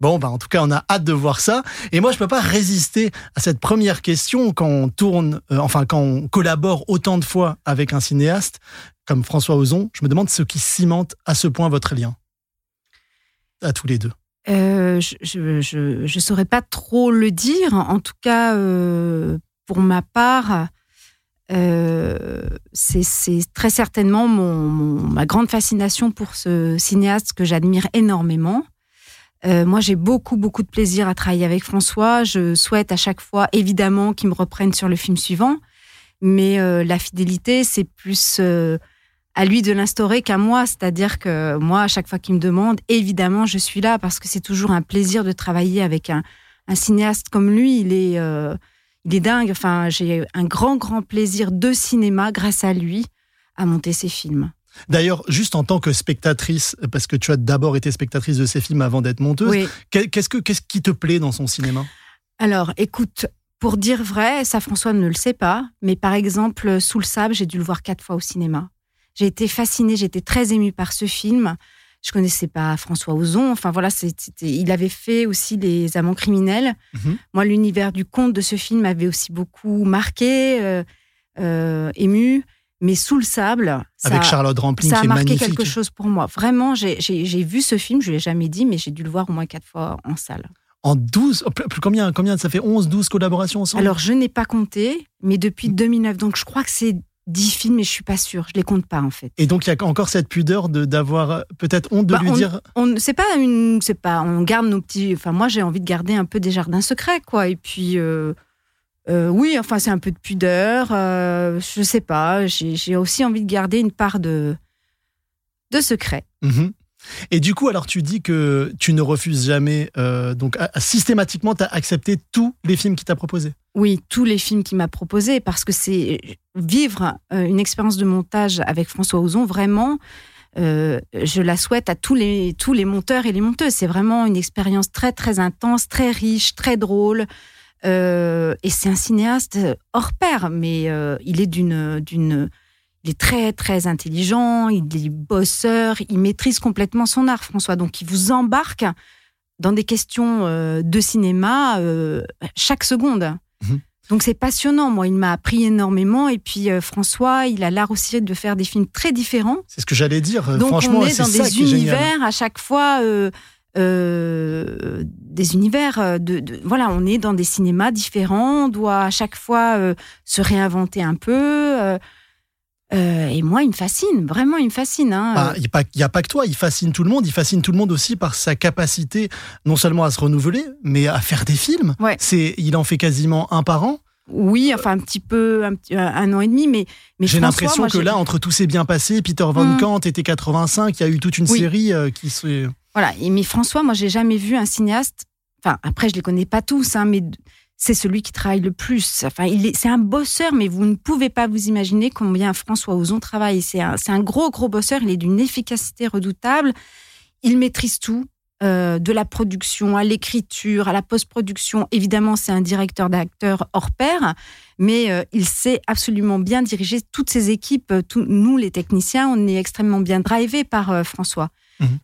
Bon, bah, en tout cas, on a hâte de voir ça. Et moi, je peux pas résister à cette première question quand on tourne, euh, enfin, quand on collabore autant de fois avec un cinéaste comme François Ozon. Je me demande ce qui cimente à ce point votre lien. À tous les deux. Euh, je, je saurais pas trop le dire. En tout cas, euh, pour ma part, c'est très certainement mon- ma grande fascination pour ce cinéaste que j'admire énormément. Euh, moi, j'ai beaucoup, beaucoup de plaisir à travailler avec François. Je souhaite à chaque fois, évidemment, qu'il me reprenne sur le film suivant. Mais euh, la fidélité, c'est plus euh, à lui de l'instaurer qu'à moi. C'est-à-dire que moi, à chaque fois qu'il me demande, évidemment, je suis là parce que c'est toujours un plaisir de travailler avec un, un cinéaste comme lui. Il est, il est dingue. Enfin, j'ai un grand, grand plaisir de cinéma grâce à lui à monter ses films. D'ailleurs, juste en tant que spectatrice, parce que tu as d'abord été spectatrice de ces films avant d'être monteuse, Oui. qu'est-ce que qu'est-ce qui te plaît dans son cinéma? Alors, écoute, pour dire vrai, ça François ne le sait pas, mais par exemple, Sous le sable, j'ai dû le voir quatre fois au cinéma. J'ai été fascinée, j'étais très émue par ce film. Je connaissais pas François Ozon. Enfin voilà, c'était, il avait fait aussi Les Amants criminels. Mhm. Moi, l'univers du conte de ce film m'avait aussi beaucoup marqué, euh, euh, ému. Mais Sous le sable, ça, Avec Charlotte Rampling, ça a marqué magnifique. quelque chose pour moi. Vraiment, j'ai, vu ce film, je l'ai jamais dit, mais j'ai dû le voir au moins quatre fois en salle. En 12, oh, plus- plus- combien, combien ça fait 11, 12 collaborations ensemble? Alors, je n'ai pas compté, mais depuis 2009. Donc, je crois que c'est dix films et je suis pas sûre. Je les compte pas en fait. Et donc il y a encore cette pudeur de d'avoir euh, peut-être honte de Bah, lui on, dire. on c'est pas une c'est pas on garde nos petits enfin moi j'ai envie de garder un peu des jardins secrets quoi et puis euh, euh, oui enfin c'est un peu de pudeur euh, je sais pas j'ai aussi envie de garder une part de de secret Mhm. Et du coup, alors tu dis que tu ne refuses jamais, euh, donc systématiquement, tu as accepté tous les films qu'il t'a proposés. oui tous les films qu'il m'a proposés parce que c'est vivre euh, une expérience de montage avec François Ozon vraiment euh, je la souhaite à tous les tous les monteurs et les monteuses c'est vraiment une expérience très très intense très riche très drôle Euh, et c'est un cinéaste hors pair, mais euh, il est d'une, d'une, il est très très intelligent, il est bosseur, il maîtrise complètement son art, François. Donc il vous embarque dans des questions euh, de cinéma chaque seconde. Mhm. Donc c'est passionnant. Moi, il m'a appris énormément. Et puis François, il a l'art aussi de faire des films très différents. C'est ce que j'allais dire. Donc Franchement, on est c'est dans des est génial. univers à chaque fois, euh, des univers euh, de, de- voilà, on est dans des cinémas différents. On doit à chaque fois euh, se réinventer un peu. euh, et moi, il me fascine, vraiment, il me fascine. hein. Ah, Il n'y a, pas- a que toi, il fascine tout le monde. Il fascine tout le monde aussi par sa capacité non seulement à se renouveler, mais à faire des films. Ouais. C'est, il en fait quasiment un par an. oui, enfin un petit peu, un, an et demi, mais, mais J'ai l'impression que là, entre tout s'est bien passé, Peter Van Mm. Kant était 85, il y a eu toute une Oui. série qui se. Voilà. Et, mais François, moi, j'ai jamais vu un cinéaste. Enfin, après, je les connais pas tous, hein, mais c'est celui qui travaille le plus. Enfin, c'est un bosseur, mais vous ne pouvez pas vous imaginer combien François Ozon travaille. C'est un, un gros, gros bosseur. Il est d'une efficacité redoutable. Il maîtrise tout. euh, de la production à l'écriture, à la post-production. Évidemment, c'est un directeur d'acteurs hors pair, mais euh, il sait absolument bien diriger toutes ses équipes. Nous, les techniciens, on est extrêmement bien drivés par euh, François.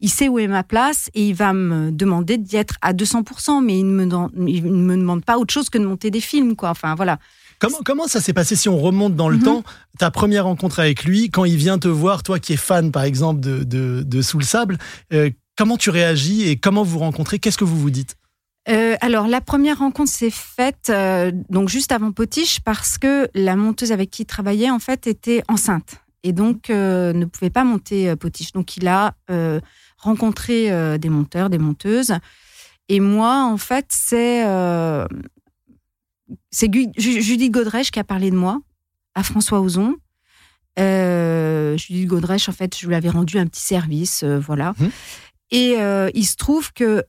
Il sait où est ma place et il va me demander d'y être à 200%, mais il ne me, il me demande pas autre chose que de monter des films, quoi. Enfin, voilà. Comment, comment ça s'est passé si on remonte dans le Mhm. temps Ta première rencontre avec lui, quand il vient te voir, toi qui es fan par exemple de, de, de Sous le sable, euh, comment tu réagis et comment vous rencontrez? Qu'est-ce que vous vous dites? Euh, alors, la première rencontre s'est faite euh, donc juste avant Potiche parce que la monteuse avec qui il travaillait, en fait, était enceinte et donc euh, ne pouvait pas monter euh, Potiche. Donc, il a euh, rencontré des monteurs, des monteuses. Et moi, en fait, c'est c'est Judith Godrèche qui a parlé de moi à François Ozon. Euh, Judith Godrèche, en fait, je lui avais rendu un petit service, euh, voilà. Mhm. Et euh, il se trouve que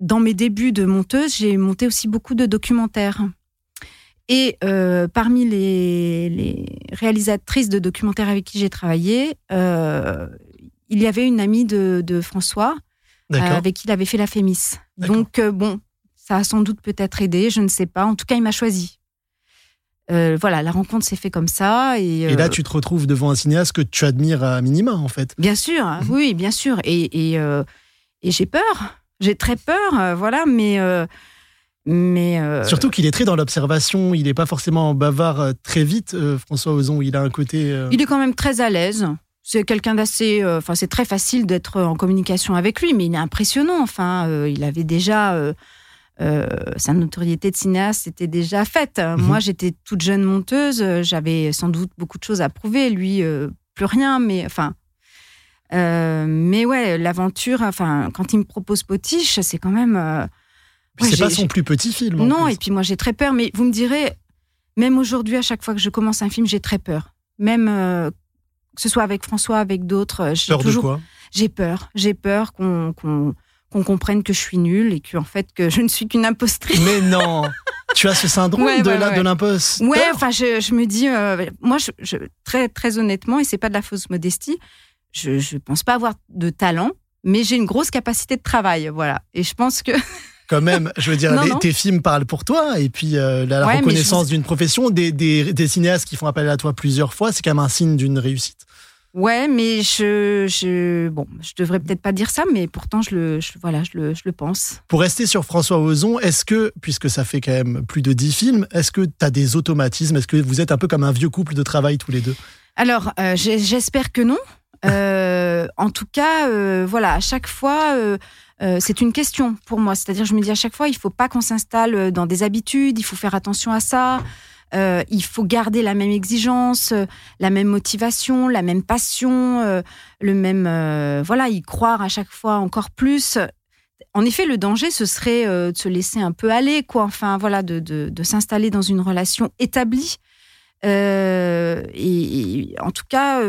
dans mes débuts de monteuse, j'ai monté aussi beaucoup de documentaires. Et euh, parmi les, les réalisatrices de documentaires avec qui j'ai travaillé, euh, il y avait une amie de, de François euh, avec qui il avait fait la Fémis. Donc, bon, ça a sans doute peut-être aidé, je ne sais pas. En tout cas, il m'a choisi. Euh, voilà, la rencontre s'est faite comme ça. Et, Et là, tu te retrouves devant un cinéaste que tu admires à minima en fait. Bien sûr, Mhm. oui, bien sûr. Et, et, euh, et j'ai peur. J'ai très peur, voilà, mais. Euh, mais euh, Surtout qu'il est très dans l'observation, il n'est pas forcément bavard euh, très vite, euh, François Ozon, il a un côté... euh, il est quand même très à l'aise. C'est quelqu'un d'assez. Enfin, c'est très facile d'être en communication avec lui, mais il est impressionnant. Enfin, il avait déjà. sa notoriété de cinéaste était déjà faite. Mhm. Moi, j'étais toute jeune monteuse, j'avais sans doute beaucoup de choses à prouver. Lui, plus rien, mais enfin. mais ouais, l'aventure, enfin, quand il me propose Potiche, c'est quand même. Ouais, c'est pas son plus petit film. non, et puis moi j'ai très peur, mais vous me direz, même aujourd'hui, à chaque fois que je commence un film, j'ai très peur. Même euh, que ce soit avec François, avec d'autres, euh, j'ai Peur de toujours, quoi? J'ai peur. J'ai peur qu'on qu'on qu'on comprenne que je suis nulle et que en fait que je ne suis qu'une impostrice. Mais non Tu as ce syndrome Ouais, de ouais, ouais. de l'imposteur Ouais, enfin, je, je me dis, euh, moi, je, je- très, très honnêtement, et c'est pas de la fausse modestie, je, je pense pas avoir de talent, mais j'ai une grosse capacité de travail, voilà. Et je pense que Quand même, je veux dire, Non, les- non. tes films parlent pour toi, et puis euh, la, la Ouais, mais reconnaissance d'une profession, des, des, des cinéastes qui font appel à toi plusieurs fois, c'est quand même un signe d'une réussite. Ouais, mais je, je, bon, je devrais peut-être pas dire ça, mais pourtant je le, je- voilà, je le, je le pense. Pour rester sur François Ozon, est-ce que, puisque ça fait quand même plus de 10 films, est-ce que tu as des automatismes? Est-ce que vous êtes un peu comme un vieux couple de travail tous les deux? Alors, euh, j'espère que non. Euh, en tout cas, euh, voilà, à chaque fois, euh, euh, c'est une question pour moi. C'est-à-dire, je me dis à chaque fois, il faut pas qu'on s'installe dans des habitudes. Il faut faire attention à ça. Euh, il faut garder la même exigence, euh, la même motivation, la même passion, euh, le même voilà, y croire à chaque fois encore plus. En effet, le danger, ce serait de se laisser un peu aller, quoi. Enfin, voilà, de, de, s'installer dans une relation établie. Et, en tout cas,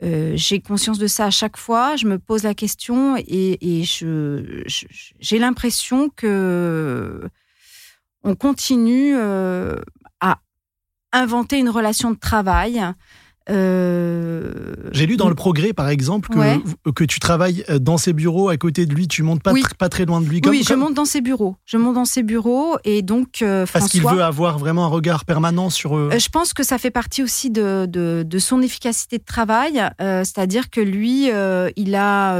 j'ai conscience de ça à chaque fois. Je me pose la question et, j'ai l'impression que on continue inventer une relation de travail. Euh, J'ai lu dans le Progrès, par exemple, que, que tu travailles euh, dans ses bureaux à côté de lui. Tu montes pas, pas très loin de lui. oui, je monte dans ses bureaux. Je monte dans ses bureaux et donc euh, Parce qu'il veut avoir vraiment un regard permanent sur. eux. je pense que ça fait partie aussi de, de, son efficacité de travail. C'est-à-dire que lui, il a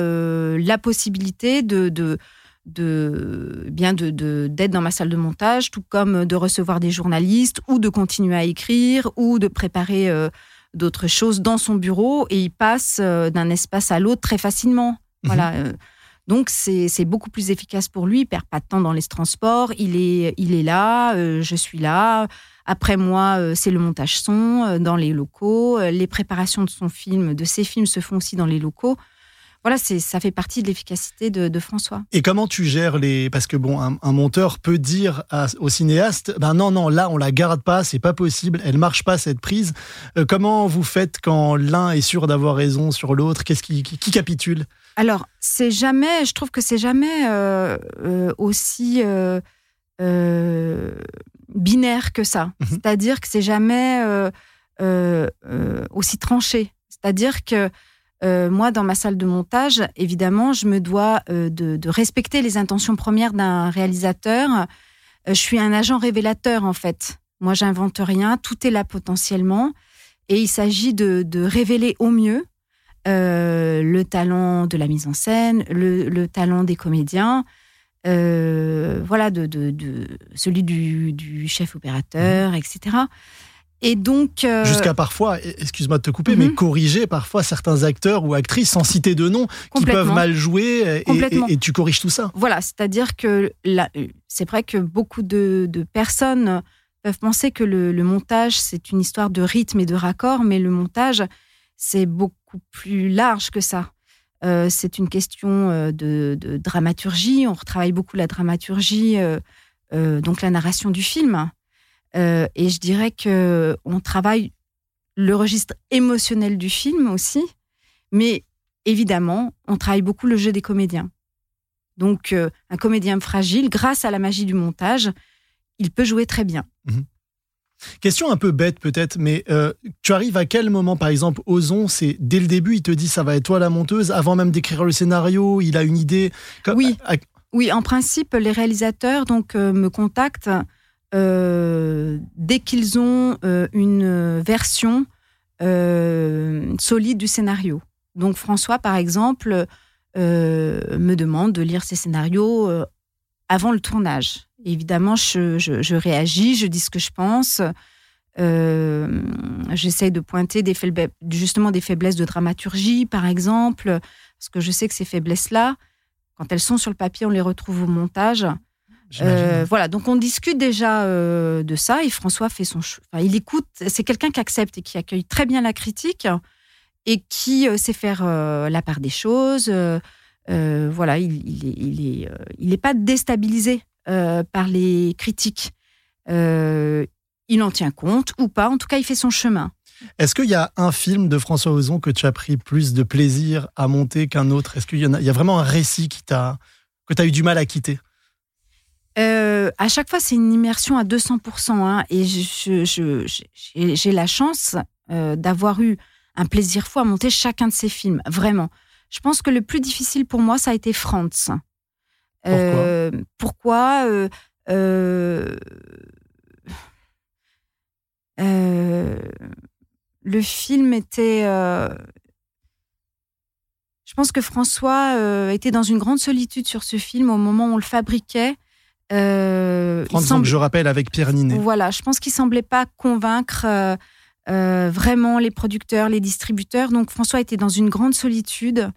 la possibilité de, de de bien de d'être dans ma salle de montage, tout comme de recevoir des journalistes ou de continuer à écrire ou de préparer euh, d'autres choses dans son bureau et il passe euh, d'un espace à l'autre très facilement. Mhm. Voilà. Euh. donc c'est beaucoup plus efficace pour lui. Il perd pas de temps dans les transports. Il est il est là. je suis là. Après moi, c'est le montage son dans les locaux. Les préparations de son film, de ses films se font aussi dans les locaux voilà, c'est ça fait partie de l'efficacité de, François. Et comment tu gères les parce que bon, un, monteur peut dire au cinéaste, ben non non, là on la garde pas, c'est pas possible, elle marche pas cette prise. Euh, comment vous faites quand l'un est sûr d'avoir raison sur l'autre? Qu'est-ce qui, qui, capitule? Alors c'est jamais, je trouve que c'est jamais euh, euh, aussi binaire que ça. Mhm. C'est-à-dire que c'est jamais aussi tranché. C'est-à-dire que euh, moi, dans ma salle de montage, évidemment, je me dois euh, de, respecter les intentions premières d'un réalisateur. Euh, je suis un agent révélateur, en fait. Moi, j'invente rien, tout est là potentiellement. Et il s'agit de, révéler au mieux le talent de la mise en scène, le, talent des comédiens, voilà, de, celui du, du chef opérateur, etc. Et donc. Euh, Jusqu'à parfois, excuse-moi de te couper, mais mhm. corriger parfois certains acteurs ou actrices sans citer de nom qui peuvent mal jouer et, tu corriges tout ça. Voilà, c'est-à-dire que c'est vrai que beaucoup de, personnes peuvent penser que le, montage, c'est une histoire de rythme et de raccord, mais le montage, c'est beaucoup plus large que ça. Euh, c'est une question euh, de, dramaturgie. On retravaille beaucoup la dramaturgie, donc la narration du film. Euh, et je dirais que on travaille le registre émotionnel du film aussi, mais évidemment, on travaille beaucoup le jeu des comédiens. Donc, euh, un comédien fragile, grâce à la magie du montage, il peut jouer très bien. Mhm. Question un peu bête peut-être, mais euh, tu arrives à quel moment, par exemple, Ozon, c'est dès le début, il te dit ça va être toi la monteuse, avant même d'écrire le scénario, il a une idée. Oui, oui. En principe, les réalisateurs donc me contactent euh, dès qu'ils ont euh, une version euh, solide du scénario. Donc François, par exemple, me demande de lire ses scénarios avant le tournage. évidemment, je, réagis, je dis ce que je pense. J'essaye de pointer des justement des faiblesses de dramaturgie, par exemple, parce que je sais que ces faiblesses-là, quand elles sont sur le papier, on les retrouve au montage. Euh, voilà, donc on discute déjà euh, de ça et François fait son, enfin, il écoute. C'est quelqu'un qui accepte et qui accueille très bien la critique et qui euh, sait faire la part des choses. voilà, il, il, est, il est, pas déstabilisé par les critiques. il en tient compte ou pas. En tout cas, il fait son chemin. Est-ce qu'il y a un film de François Ozon que tu as pris plus de plaisir à monter qu'un autre? Est-ce qu'il y, y, a vraiment un récit qui t'a que tu as eu du mal à quitter? Euh, à chaque fois, c'est une immersion à 200%. Hein, et j'ai la chance euh, d'avoir eu un plaisir fou à monter chacun de ces films, vraiment. Je pense que le plus difficile pour moi, ça a été Franz. Euh, pourquoi? Pourquoi Le film était... Je pense que François était dans une grande solitude sur ce film au moment où on le fabriquait. Euh, semble... je rappelle, avec Pierre Ninet. Voilà, je pense qu'il semblait pas convaincre euh, euh, vraiment les producteurs, les distributeurs. Donc François était dans une grande solitude.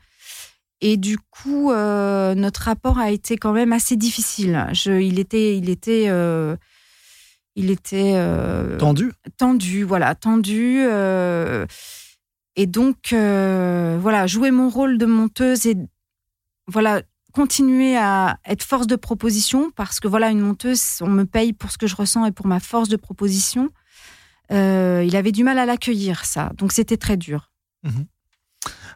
Et du coup, euh, notre rapport a été quand même assez difficile. Je, il était, il était, Il était tendu. Tendu, voilà, tendu. Et donc, voilà, jouer mon rôle de monteuse et voilà, continuer à être force de proposition parce que voilà, une monteuse, on me paye pour ce que je ressens et pour ma force de proposition. il avait du mal à l'accueillir, ça. Donc, c'était très dur. Mhm.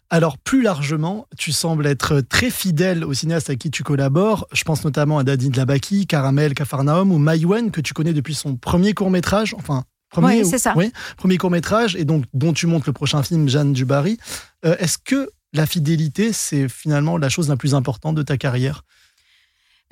Alors plus largement, tu sembles être très fidèle aux cinéastes avec qui tu collabores. Je pense notamment à Dadine Dlabaki, Caramel, Cafarnaum ou Maïwen que tu connais depuis son premier court métrage. Enfin, premier, oui, c'est ça. Oui, premier court métrage et donc dont tu montes le prochain film, Jeanne Dubarry. Euh, est-ce que la fidélité, c'est finalement la chose la plus importante de ta carrière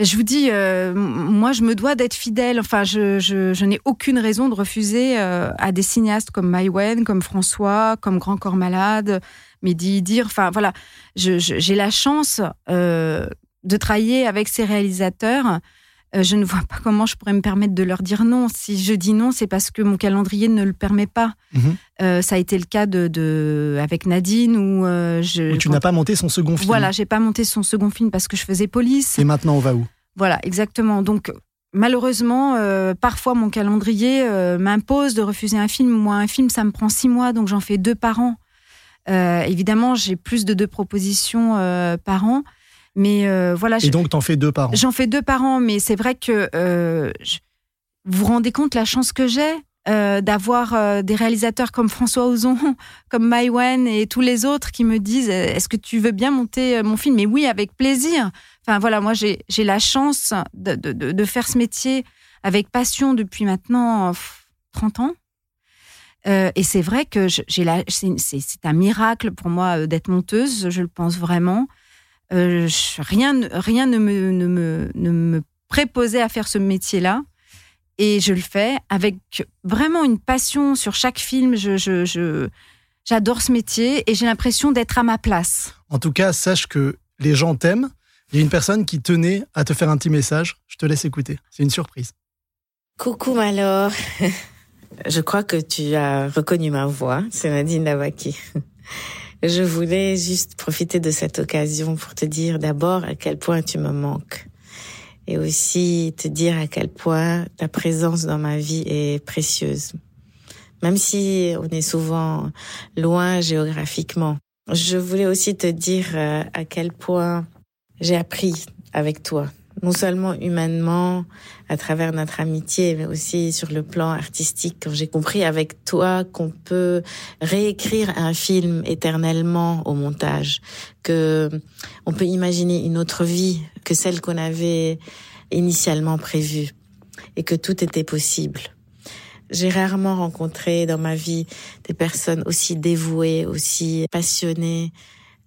je vous dis, euh, moi, je me dois d'être fidèle. Enfin, je, n'ai aucune raison de refuser euh, à des cinéastes comme Maïwen, comme François, comme Grand Corps Malade, Mehdi dire. Enfin, voilà, j'ai la chance euh, de travailler avec ces réalisateurs. Je ne vois pas comment je pourrais me permettre de leur dire non. Si je dis non, c'est parce que mon calendrier ne le permet pas. Mhm. ça a été le cas de, avec Nadine où je. tu n'as pas monté son second film. Voilà, j'ai pas monté son second film parce que je faisais police. Et maintenant, on va où? Voilà, exactement. Donc malheureusement, parfois mon calendrier m'impose de refuser un film. Moi, un film, ça me prend six mois, donc j'en fais deux par an. Euh, évidemment, j'ai plus de deux propositions euh, par an. Mais euh, voilà. Et donc, t'en fais deux par an J'en fais deux par an, mais c'est vrai que vous vous rendez compte la chance que j'ai d'avoir des réalisateurs comme François Ozon, comme Maïwen et tous les autres qui me disent Est-ce que tu veux bien monter mon film? Mais oui, avec plaisir. Enfin voilà, moi j'ai la chance de, de, de, faire ce métier avec passion depuis maintenant 30 ans. Euh, et c'est vrai que j'ai c'est un miracle pour moi euh, d'être monteuse, je le pense vraiment. Euh, rien, rien ne me, ne me, ne me préposait à faire ce métier-là. Et je le fais avec vraiment une passion sur chaque film. Je, je, j'adore ce métier et j'ai l'impression d'être à ma place. En tout cas, sache que les gens t'aiment. Il y a une personne qui tenait à te faire un petit message. Je te laisse écouter. C'est une surprise. Coucou Malor. Je crois que tu as reconnu ma voix, c'est Nadine Lavaki. Je voulais juste profiter de cette occasion pour te dire d'abord à quel point tu me manques et aussi te dire à quel point ta présence dans ma vie est précieuse. Même si on est souvent loin géographiquement. Je voulais aussi te dire euh, à quel point j'ai appris avec toi non seulement humainement à travers notre amitié, mais aussi sur le plan artistique, quand j'ai compris avec toi qu'on peut réécrire un film éternellement au montage, que on peut imaginer une autre vie que celle qu'on avait initialement prévue, et que tout était possible. J'ai rarement rencontré dans ma vie des personnes aussi dévouées, aussi passionnées,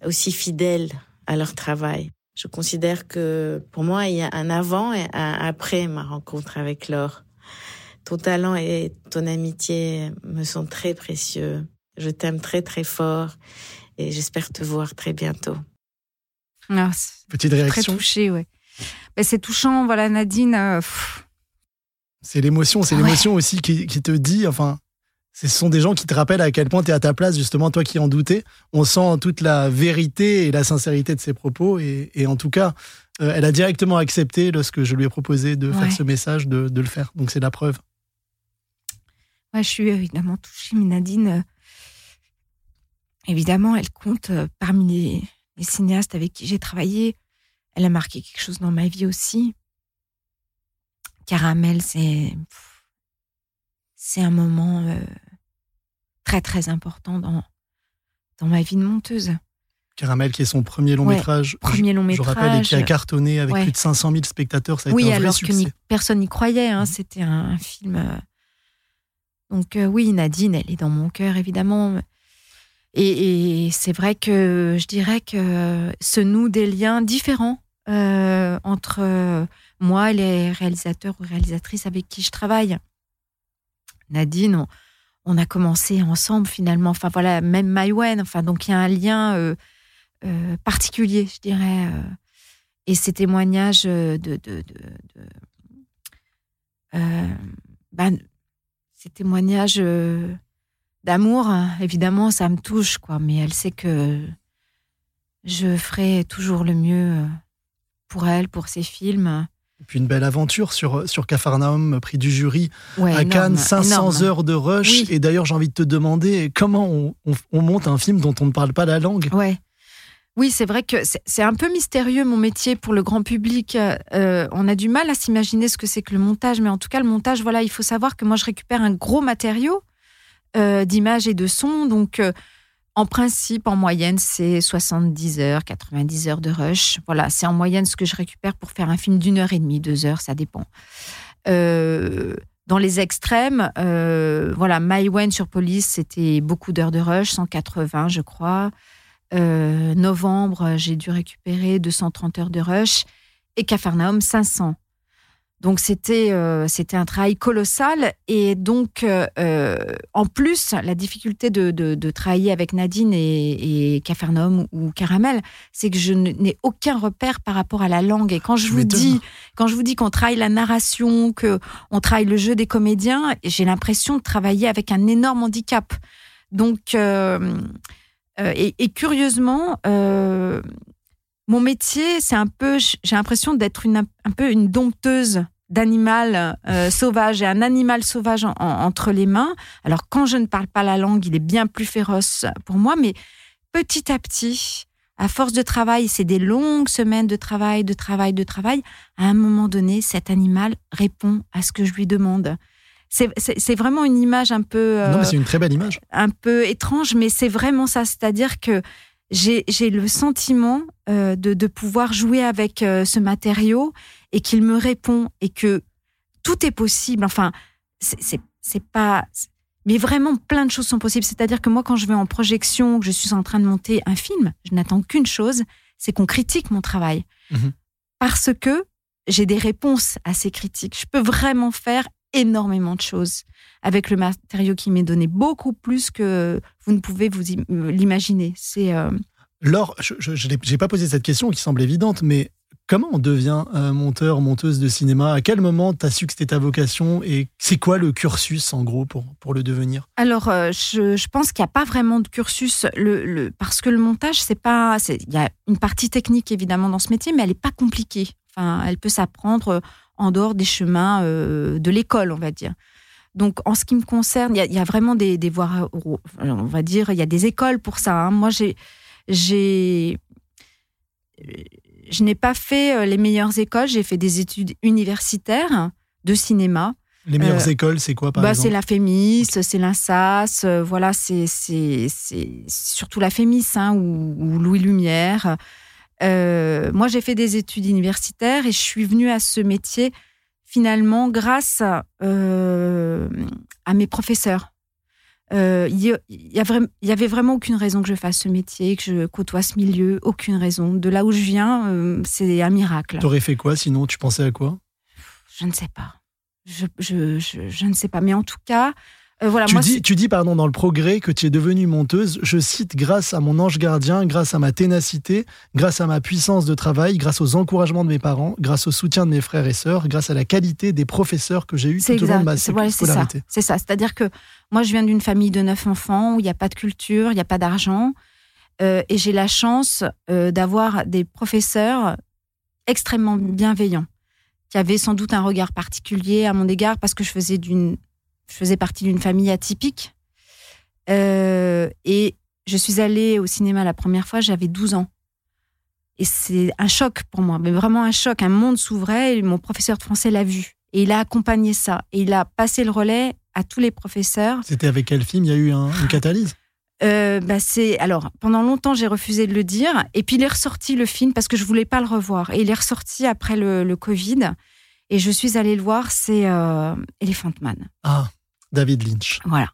aussi fidèles à leur travail. Je considère que pour moi, il y a un avant et un après ma rencontre avec Laure. Ton talent et ton amitié me sont très précieux. Je t'aime très très fort et j'espère te voir très bientôt. Ah, Petite réaction. Très touchée, ouais. Ben, c'est touchant, voilà Nadine. Euh, c'est l'émotion, c'est l'émotion aussi qui, qui, te dit, enfin, ce sont des gens qui te rappellent à quel point tu es à ta place, justement, toi qui en doutais. On sent toute la vérité et la sincérité de ses propos. Et, en tout cas, euh, elle a directement accepté lorsque je lui ai proposé de faire ce message, de, le faire. Donc c'est la preuve. Ouais, je suis évidemment touchée, mais Nadine, euh, évidemment, elle compte euh, parmi les, cinéastes avec qui j'ai travaillé. Elle a marqué quelque chose dans ma vie aussi. Caramel, c'est c'est un moment très très important dans, dans ma vie de monteuse. Caramel, qui est son premier long métrage. Premier long métrage. Je rappelle, et qui a cartonné avec plus de 500 000 spectateurs. Ça a oui, été un alors vrai que personne n'y croyait. Hein, mm. C'était un, film. Euh, donc, euh, oui, Nadine, elle est dans mon cœur, évidemment. Et, c'est vrai que je dirais que se nouent des liens différents euh, entre moi et les réalisateurs ou réalisatrices avec qui je travaille. Nadine, on, on a commencé ensemble finalement. Enfin voilà, même Maïwen. Enfin donc il y a un lien euh, euh, particulier, je dirais. Euh. et ces témoignages de, ben, ces témoignages d'amour, évidemment, ça me touche quoi. Mais elle sait que je ferai toujours le mieux pour elle, pour ses films. Puis une belle aventure sur, sur Capharnaüm, prix du jury Ouais, à énorme, Cannes, 500 énorme. heures de rush. Oui. Et d'ailleurs, j'ai envie de te demander comment on, on- on monte un film dont on ne parle pas la langue? Ouais. Oui, c'est vrai que c'est c'est un peu mystérieux mon métier pour le grand public. Euh, on a du mal à s'imaginer ce que c'est que le montage, mais en tout cas le montage, voilà, il faut savoir que moi je récupère un gros matériau euh, d'images et de sons, donc euh, en principe, en moyenne, c'est 70 heures, 90 heures de rush. Voilà, c'est en moyenne ce que je récupère pour faire un film d'une heure et demie, deux heures, ça dépend. Euh, dans les extrêmes, euh, voilà, My Wen sur Police, c'était beaucoup d'heures de rush, 180, je crois. Euh, novembre, j'ai dû récupérer 230 heures de rush et Capharnaüm 500. Donc c'était euh, c'était un travail colossal. Et donc euh, euh, en plus la difficulté de, de, de travailler avec Nadine et, et Capharnaüm ou Caramel, c'est que je n'ai aucun repère par rapport à la langue. Et quand je vous dis quand je vous dis qu'on travaille la narration, que on travaille le jeu des comédiens, j'ai l'impression de travailler avec un énorme handicap. Donc euh, et, et curieusement, mon métier, c'est un peu, j'ai l'impression d'être une, un peu une dompteuse d'animal euh, sauvage et un animal sauvage en- en- entre les mains. Alors quand je ne parle pas la langue, il est bien plus féroce pour moi, mais petit à petit, à force de travail, c'est des longues semaines de travail, de travail, de travail, à un moment donné, cet animal répond à ce que je lui demande. C'est- vraiment une image un peu... Non, euh, mais c'est une très belle image. un peu étrange, mais c'est vraiment ça. C'est-à-dire que j'ai le sentiment euh, de, de pouvoir jouer avec euh, ce matériau et qu'il me répond et que tout est possible. Enfin, c'est pas. Mais vraiment, plein de choses sont possibles. C'est-à-dire que moi, quand je vais en projection, que je suis en train de monter un film, je n'attends qu'une chose, c'est qu'on critique mon travail. Mhm. Parce que j'ai des réponses à ces critiques. Je peux vraiment faire énormément de choses. Avec le matériau qui m'est donné, beaucoup plus que vous ne pouvez vous im- l'imaginer. C'est euh, Laure, je n'ai pas posé cette question qui semble évidente, mais comment on devient euh, monteur, monteuse de cinéma? À quel moment tu as su que c'était ta vocation? Et c'est quoi le cursus, en gros, pour, pour le devenir? Alors, euh, je, je pense qu'il n'y a pas vraiment de cursus, le, le- parce que le montage, c'est pas, il y a une partie technique évidemment dans ce métier, mais elle n'est pas compliquée. Enfin, elle peut s'apprendre euh, en dehors des chemins euh, de l'école, on va dire. Donc, en ce qui me concerne, il y a, il y a vraiment des, des voies, euh, on va dire, il y a des écoles pour ça. hein. Moi, j'ai, j'ai, je n'ai pas fait euh, les meilleures écoles. J'ai fait des études universitaires de cinéma. Les meilleures Euh, écoles, c'est quoi, par Bah, c'est exemple la FEMIS, c'est l'INSAS, euh, voilà, c'est c'est- c'est surtout la FEMIS hein, ou, ou Louis Lumière. Euh, moi, j'ai fait des études universitaires et je suis venue à ce métier finalement grâce euh, à mes professeurs. Euh, Il y, a- il y avait vraiment aucune raison que je fasse ce métier, que je côtoie ce milieu, aucune raison. De là où je viens, c'est un miracle. T'aurais fait quoi sinon? Tu pensais à quoi? Je ne sais pas. Je, je, je, je ne sais pas. Mais en tout cas, euh, voilà. tu, moi, dis, tu dis, pardon, dans le progrès que tu es devenue monteuse, je cite, grâce à mon ange gardien, grâce à ma ténacité, grâce à ma puissance de travail, grâce aux encouragements de mes parents, grâce au soutien de mes frères et sœurs, grâce à la qualité des professeurs que j'ai eus tout C'est au long de ma exact. Scolarité. C'est ça. C'est-à-dire que moi, je viens d'une famille de neuf enfants où il n'y a pas de culture, il n'y a pas d'argent. Euh, et j'ai la chance euh, d'avoir des professeurs extrêmement bienveillants, qui avaient sans doute un regard particulier à mon égard parce que je faisais, d'une, je faisais partie d'une famille atypique. Euh, et je suis allée au cinéma la première fois, j'avais 12 ans. Et c'est un choc pour moi, mais vraiment un choc. Un monde s'ouvrait et mon professeur de français l'a vu. Et il a accompagné ça. Et il a passé le relais à tous les professeurs. C'était avec quel film? Il y a eu un- une catalyse? Euh, bah c'est alors pendant longtemps j'ai refusé de le dire et puis il est ressorti le film parce que je voulais pas le revoir et il est ressorti après le, le Covid et je suis allée le voir c'est euh, Elephant Man Ah, David Lynch. voilà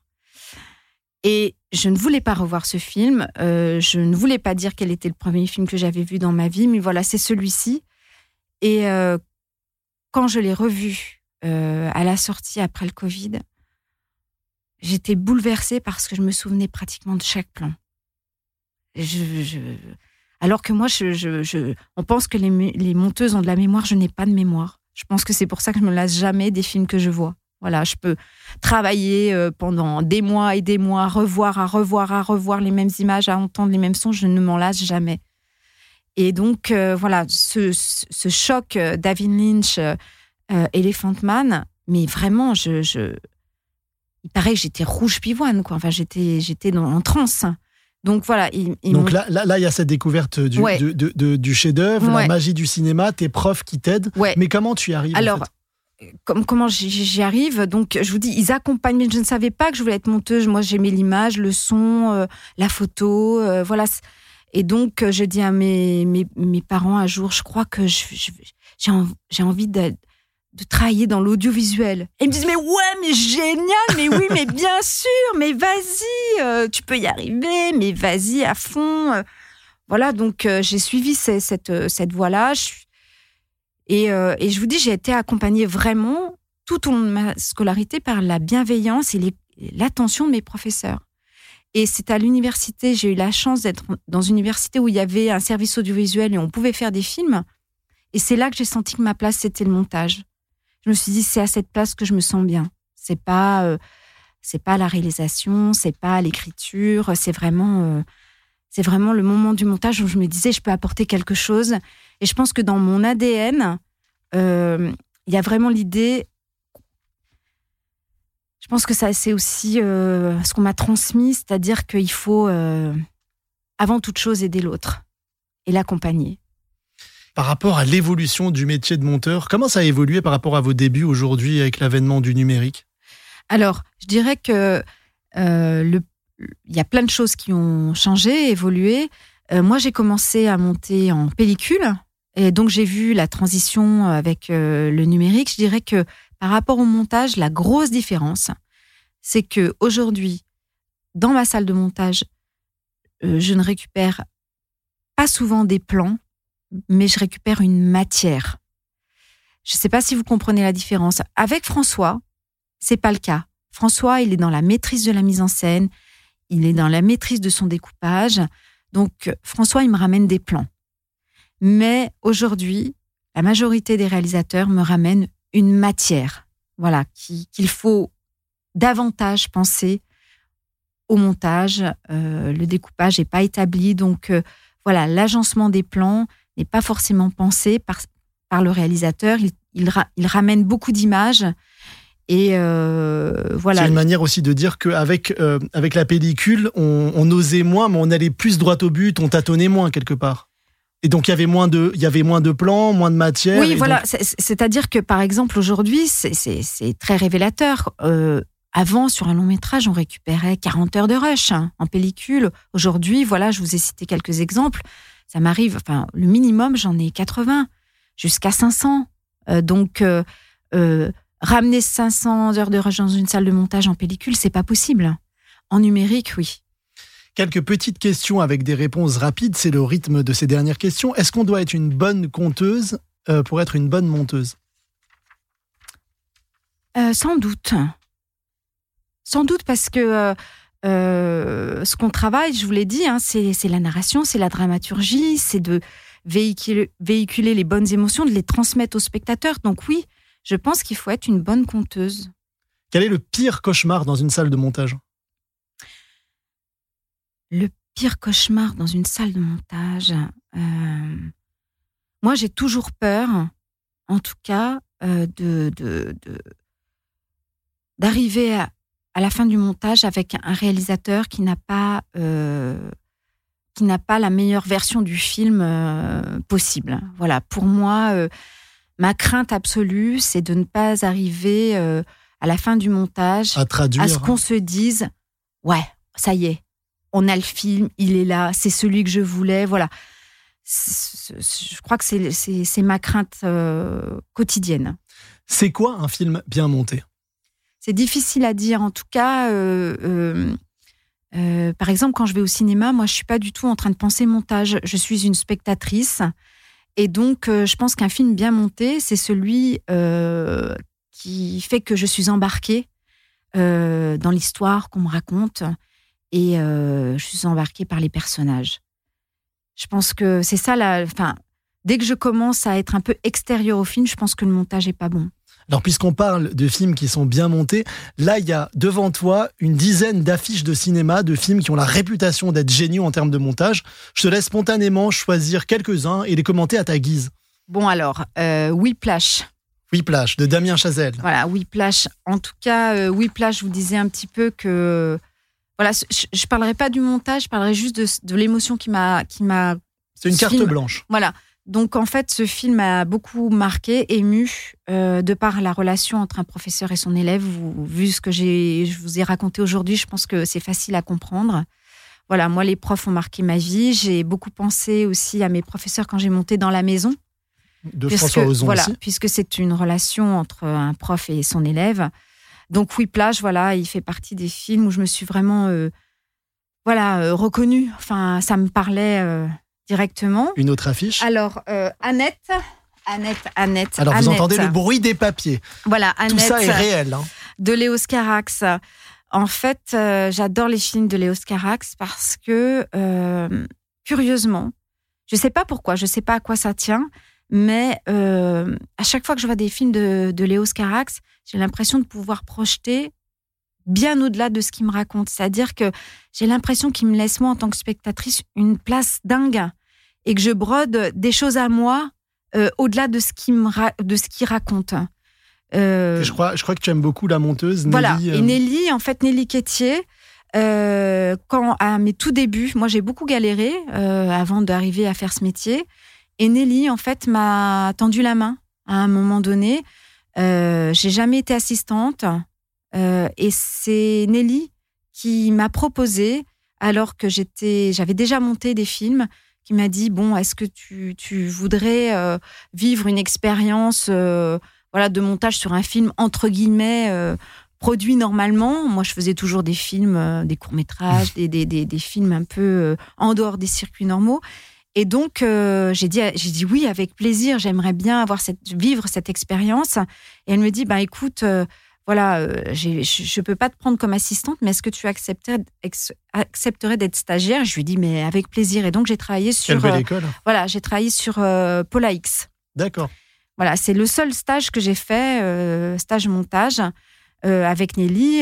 et je ne voulais pas revoir ce film euh, je ne voulais pas dire quel était le premier film que j'avais vu dans ma vie mais voilà c'est celui-ci et euh, quand je l'ai revu à la sortie après le Covid j'étais bouleversée parce que je me souvenais pratiquement de chaque plan. Je, je- Alors que moi, je, je- je- on pense que les monteuses ont de la mémoire, je n'ai pas de mémoire. Je pense que c'est pour ça que je me lasse jamais des films que je vois. Voilà, je peux travailler euh, pendant des mois et des mois, revoir, à revoir, à revoir les mêmes images, à entendre les mêmes sons, je ne m'en lasse jamais. Et donc, euh, voilà, ce, choc euh, David Lynch, euh, Elephant Man, mais vraiment, je, je... il paraît que j'étais rouge pivoine, quoi. Enfin, j'étais, j'étais dans, en transe. Donc voilà. Ils, ils Donc là, là, là, il y a cette découverte du, Ouais. de- de- de- du chef-d'œuvre, Ouais. la magie du cinéma, tes profs qui t'aident. Ouais. Mais comment tu y arrives en Alors, fait? comme, comment j'y- arrive? Donc, je vous dis, ils accompagnent, mais je ne savais pas que je voulais être monteuse. Moi, j'aimais l'image, le son, euh, la photo, euh, voilà. Et donc, euh, j'ai dit à mes, mes, mes parents un jour, je crois que je- je- j'ai en- envie de, de travailler dans l'audiovisuel. Et ils me disent, mais ouais, mais génial, mais oui, mais bien sûr, mais vas-y, euh, tu peux y arriver, mais vas-y à fond. euh. Voilà, donc euh, j'ai suivi ces- cette, cette voie-là. Je suis- Et, euh, et je vous dis, j'ai été accompagnée vraiment tout au long de ma scolarité par la bienveillance et l'attention de mes professeurs. Et c'est à l'université, j'ai eu la chance d'être dans une université où il y avait un service audiovisuel et on pouvait faire des films. Et c'est là que j'ai senti que ma place, c'était le montage. Je me suis dit, c'est à cette place que je me sens bien. C'est pas, euh, c'est pas la réalisation, c'est pas l'écriture, c'est vraiment, euh, c'est vraiment le moment du montage où je me disais, je peux apporter quelque chose. Et je pense que dans mon ADN, euh, il y a vraiment l'idée. Je pense que ça, c'est aussi ce qu'on m'a transmis, c'est-à-dire qu'il faut, avant toute chose, aider l'autre et l'accompagner. Par rapport à l'évolution du métier de monteur, comment ça a évolué par rapport à vos débuts aujourd'hui avec l'avènement du numérique? Alors, je dirais que euh, il y a plein de choses qui ont changé, évolué. Euh, moi, j'ai commencé à monter en pellicule. Et donc, j'ai vu la transition avec euh, le numérique. Je dirais que par rapport au montage, la grosse différence, c'est que aujourd'hui, dans ma salle de montage, je ne récupère pas souvent des plans, mais je récupère une matière. Je ne sais pas si vous comprenez la différence. Avec François, c'est pas le cas. François, il est dans la maîtrise de la mise en scène, il est dans la maîtrise de son découpage. Donc, François, il me ramène des plans. Mais aujourd'hui, la majorité des réalisateurs me ramènent une matière, voilà, qui- qu'il faut davantage penser au montage. Euh, le découpage n'est pas établi, donc euh, voilà, l'agencement des plans n'est pas forcément pensé par, par le réalisateur. Il, il, ra- il ramène beaucoup d'images et euh, voilà. C'est une manière aussi de dire qu'avec euh, avec la pellicule, on, on osait moins, mais on allait plus droit au but, on tâtonnait moins quelque part. Et donc il y avait moins de, il y avait moins de plans, moins de matière. Oui, voilà. donc- C'est-à-dire que, par exemple, aujourd'hui, c'est- c'est c'est très révélateur. Euh, avant, sur un long métrage, on récupérait 40 heures de rush hein, en pellicule. Aujourd'hui, voilà, je vous ai cité quelques exemples. Ça m'arrive, enfin, le minimum, j'en ai 80, jusqu'à 500. Euh, donc, euh, euh, ramener 500 heures de rush dans une salle de montage en pellicule, c'est pas possible. En numérique, oui. Quelques petites questions avec des réponses rapides, c'est le rythme de ces dernières questions. Est-ce qu'on doit être une bonne conteuse pour être une bonne monteuse? Euh, sans doute. Sans doute parce que euh, ce qu'on travaille, je vous l'ai dit, hein, c'est la narration, c'est la dramaturgie, c'est de véhiculer, véhiculer les bonnes émotions, de les transmettre aux spectateurs. Donc oui, je pense qu'il faut être une bonne conteuse. Quel est le pire cauchemar dans une salle de montage? Le pire cauchemar dans une salle de montage. euh, moi, j'ai toujours peur, en tout cas, euh, de de- de- d'arriver à, à la fin du montage avec un réalisateur qui n'a pas euh, qui n'a pas la meilleure version du film euh, possible. Voilà, pour moi, euh, ma crainte absolue, c'est de ne pas arriver euh, à la fin du montage à traduire. à ce qu'on se dise ouais ça y est on a le film il est là c'est celui que je voulais voilà. Je crois que c'est ma crainte quotidienne. C'est quoi un film bien monté? C'est difficile à dire en tout cas euh, euh, euh, par exemple quand je vais au cinéma moi je suis pas du tout en train de penser montage je suis une spectatrice et donc je pense qu'un film bien monté c'est celui qui fait que je suis embarquée dans l'histoire qu'on me raconte et je suis embarquée par les personnages. Je pense que c'est ça la. Enfin, dès que je commence à être un peu extérieure au film, je pense que le montage est pas bon. Alors puisqu'on parle de films qui sont bien montés, là il y a devant toi une dizaine d'affiches de cinéma de films qui ont la réputation d'être géniaux en termes de montage. Je te laisse spontanément choisir quelques-uns et les commenter à ta guise. Bon alors, euh, Whiplash. Whiplash de Damien Chazelle. Voilà, Whiplash. En tout cas, euh, Whiplash, je vous disais un petit peu que voilà, je, je parlerai pas du montage, je parlerai juste de, de l'émotion qui m'a qui m'a. C'est une carte film- blanche. Voilà. Donc en fait, ce film a beaucoup marqué, ému, euh, de par la relation entre un professeur et son élève. Vous- vu ce que je vous ai raconté aujourd'hui, je pense que c'est facile à comprendre. Voilà, moi les profs ont marqué ma vie. J'ai beaucoup pensé aussi à mes professeurs quand j'ai monté dans la maison. De Puisque- François Ozon voilà, aussi. puisque c'est une relation entre un prof et son élève. Donc Whiplash, voilà, il fait partie des films où je me suis vraiment, euh, voilà, euh, reconnue. Enfin, ça me parlait directement. Une autre affiche. Alors euh, Annette, Annette, Annette. Alors vous entendez le bruit des papiers. Voilà, Tout Annette ça est réel. hein. de Léos Carax. En fait, euh, j'adore les films de Léos Carax parce que, euh, curieusement, je sais pas pourquoi, je sais pas à quoi ça tient, mais euh, à chaque fois que je vois des films de, de Léos Carax, j'ai l'impression de pouvoir projeter bien au-delà de ce qu'il me raconte. C'est-à-dire que j'ai l'impression qu'il me laisse, moi, en tant que spectatrice, une place dingue et que je brode des choses à moi euh, au-delà de ce qu'il me ra- raconte. Euh, je, crois, je crois que tu aimes beaucoup la monteuse. voilà. Nelly, euh, Et Nelly, en fait, Nelly Quétier, euh, quand à mes tout débuts, moi j'ai beaucoup galéré euh, avant d'arriver à faire ce métier. Et Nelly, en fait, m'a tendu la main à un moment donné. Euh, j'ai jamais été assistante. Euh, et c'est Nelly qui m'a proposé, alors que j'étais, j'avais déjà monté des films, qui m'a dit bon, est-ce que tu, tu voudrais euh, vivre une expérience euh, voilà, de montage sur un film entre guillemets produit normalement? Moi, je faisais toujours des films, des courts métrages, des, des, des, films un peu en dehors des circuits normaux. Et donc, j'ai dit, j'ai dit oui avec plaisir. J'aimerais bien avoir cette, vivre cette expérience. Et elle me dit, bah écoute, voilà, euh, je je peux pas te prendre comme assistante, mais est-ce que tu accepterais, ex- accepterais d'être stagiaire? Je lui dis, mais avec plaisir. Et donc, j'ai travaillé sur, euh, voilà, j'ai travaillé sur euh, Paula X. D'accord. Voilà, c'est le seul stage que j'ai fait, euh, stage montage euh, avec Nelly.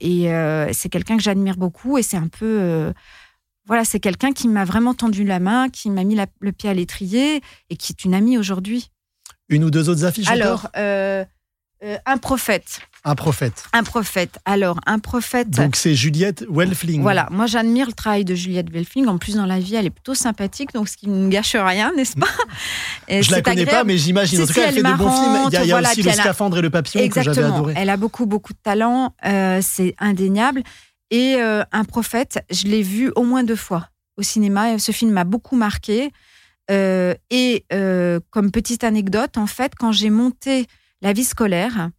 et c'est quelqu'un que j'admire beaucoup. Et c'est un peu. voilà, c'est quelqu'un qui m'a vraiment tendu la main, qui m'a mis la- le pied à l'étrier et qui est une amie aujourd'hui. Une ou deux autres affiches Alors, encore? Euh, un prophète. Un prophète. Un prophète. Alors, un prophète. Donc c'est Juliette Welfling. Voilà, moi j'admire le travail de Juliette Welfling. En plus, dans la vie, elle est plutôt sympathique, donc ce qui ne gâche rien, n'est-ce pas? Et Je la connais pas, agréable. mais j'imagine. En tout cas, elle fait elle de est bons films. Il y a, il y a marrante, aussi Le a- Scaphandre et le Papillon que j'avais Exactement. adoré. Elle a beaucoup, beaucoup de talent. euh, c'est indéniable. Et euh, Un prophète, je l'ai vu au moins deux fois au cinéma. Ce film m'a beaucoup marqué. Et comme petite anecdote, en fait, quand j'ai monté La vie scolaire,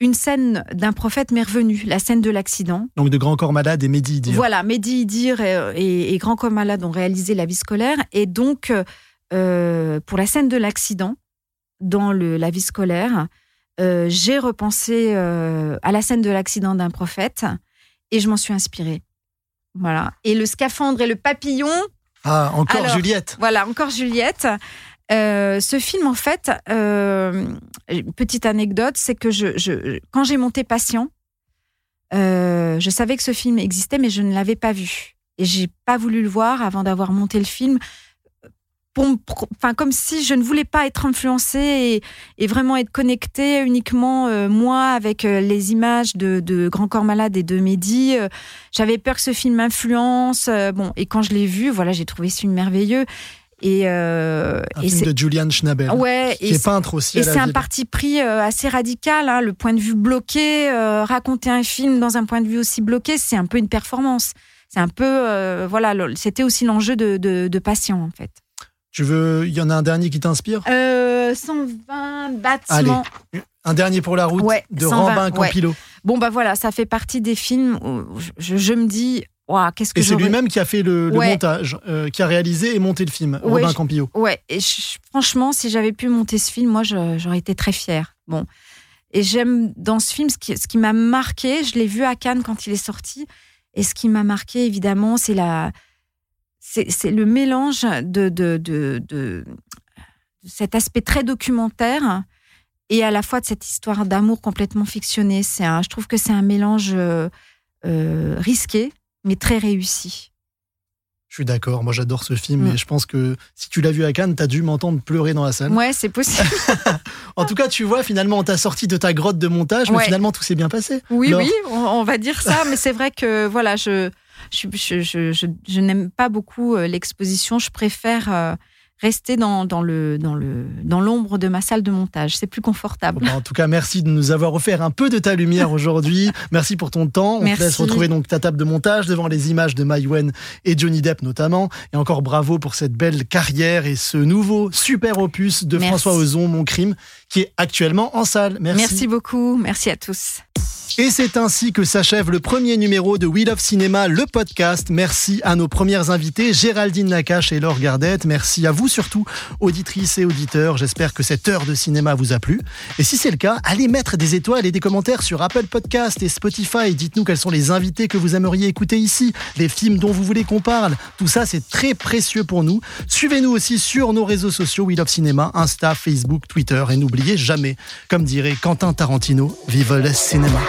une scène d'un prophète m'est revenue, la scène de l'accident. Donc de Grand Corps Malade et Mehdi Idir. Voilà, Mehdi Idir et, et, et Grand Corps Malade ont réalisé La vie scolaire. Et donc, euh, pour la scène de l'accident, dans le, La vie scolaire, euh, j'ai repensé euh, à la scène de l'accident d'un prophète et je m'en suis inspirée. Voilà. Et le scaphandre et le papillon, Ah, encore Alors, Juliette. voilà, encore Juliette. Euh, ce film, en fait, petite anecdote, c'est que quand j'ai monté Patient, euh, je savais que ce film existait, mais je ne l'avais pas vu. Et j'ai pas voulu le voir avant d'avoir monté le film. Enfin, comme si je ne voulais pas être influencée et, vraiment être connectée uniquement, euh, moi, avec euh, les images de, Grand Corps Malade et de Mehdi. J'avais peur que ce film m'influence. bon, et quand je l'ai vu, voilà, j'ai trouvé ce film merveilleux. Et, euh, Un et film de Julian Schnabel. Ouais, qui et est peintre aussi et c'est un parti pris euh, assez radical, hein, le point de vue bloqué. euh, raconter un film dans un point de vue aussi bloqué, c'est un peu une performance. C'est un peu, euh, voilà, c'était aussi l'enjeu de, de, de Patient, en fait. Tu veux, il y en a un dernier qui t'inspire? Euh, 120 bâtiments. Un dernier pour la route Ouais, de 120, Rambin ouais. Campillo. Bon, bah voilà, ça fait partie des films où je, je me dis, Ouah, qu'est-ce que Et c'est lui-même qui a fait le, montage, euh, qui a réalisé et monté le film, Ouais, Robin je- Campillo. Ouais, et je- franchement, si j'avais pu monter ce film, moi, je- j'aurais été très fière. Bon. Et j'aime dans ce film, ce qui, ce qui m'a marqué, je l'ai vu à Cannes quand il est sorti, et ce qui m'a marqué, évidemment, c'est la, c'est c'est le mélange de, de, de, de- de cet aspect très documentaire et à la fois de cette histoire d'amour complètement fictionnée. C'est un, je trouve que c'est un mélange euh, euh, risqué, mais très réussi. Je suis d'accord, moi j'adore ce film et je pense que si tu l'as vu à Cannes, t'as dû m'entendre pleurer dans la salle. Ouais, c'est possible. En tout cas, tu vois, finalement, on t'a sorti de ta grotte de montage, mais finalement tout s'est bien passé. Oui, Laure. oui, on, on va dire ça, mais c'est vrai que voilà, je, je, je, je, je- je n'aime pas beaucoup euh, l'exposition. Je préfère euh, rester dans, dans le dans le dans l'ombre de ma salle de montage. C'est plus confortable. Bah, en tout cas, merci de nous avoir offert un peu de ta lumière aujourd'hui. merci pour ton temps. On te laisse retrouver donc ta table de montage devant les images de Maïwen et Johnny Depp notamment. Et encore bravo pour cette belle carrière et ce nouveau super opus de Merci. François Ozon, Mon Crime, qui est actuellement en salle. Merci. Merci beaucoup, merci à tous. Et c'est ainsi que s'achève le premier numéro de We Love Cinéma, le podcast. Merci à nos premières invitées, Géraldine Nakache et Laure Gardette. Merci à vous surtout, auditrices et auditeurs. J'espère que cette heure de cinéma vous a plu. Et si c'est le cas, allez mettre des étoiles et des commentaires sur Apple Podcast et Spotify. Dites-nous quels sont les invités que vous aimeriez écouter ici, les films dont vous voulez qu'on parle. Tout ça, c'est très précieux pour nous. Suivez-nous aussi sur nos réseaux sociaux We Love Cinéma, Insta, Facebook, Twitter. Et n'oubliez jamais, comme dirait Quentin Tarantino, vive le cinéma.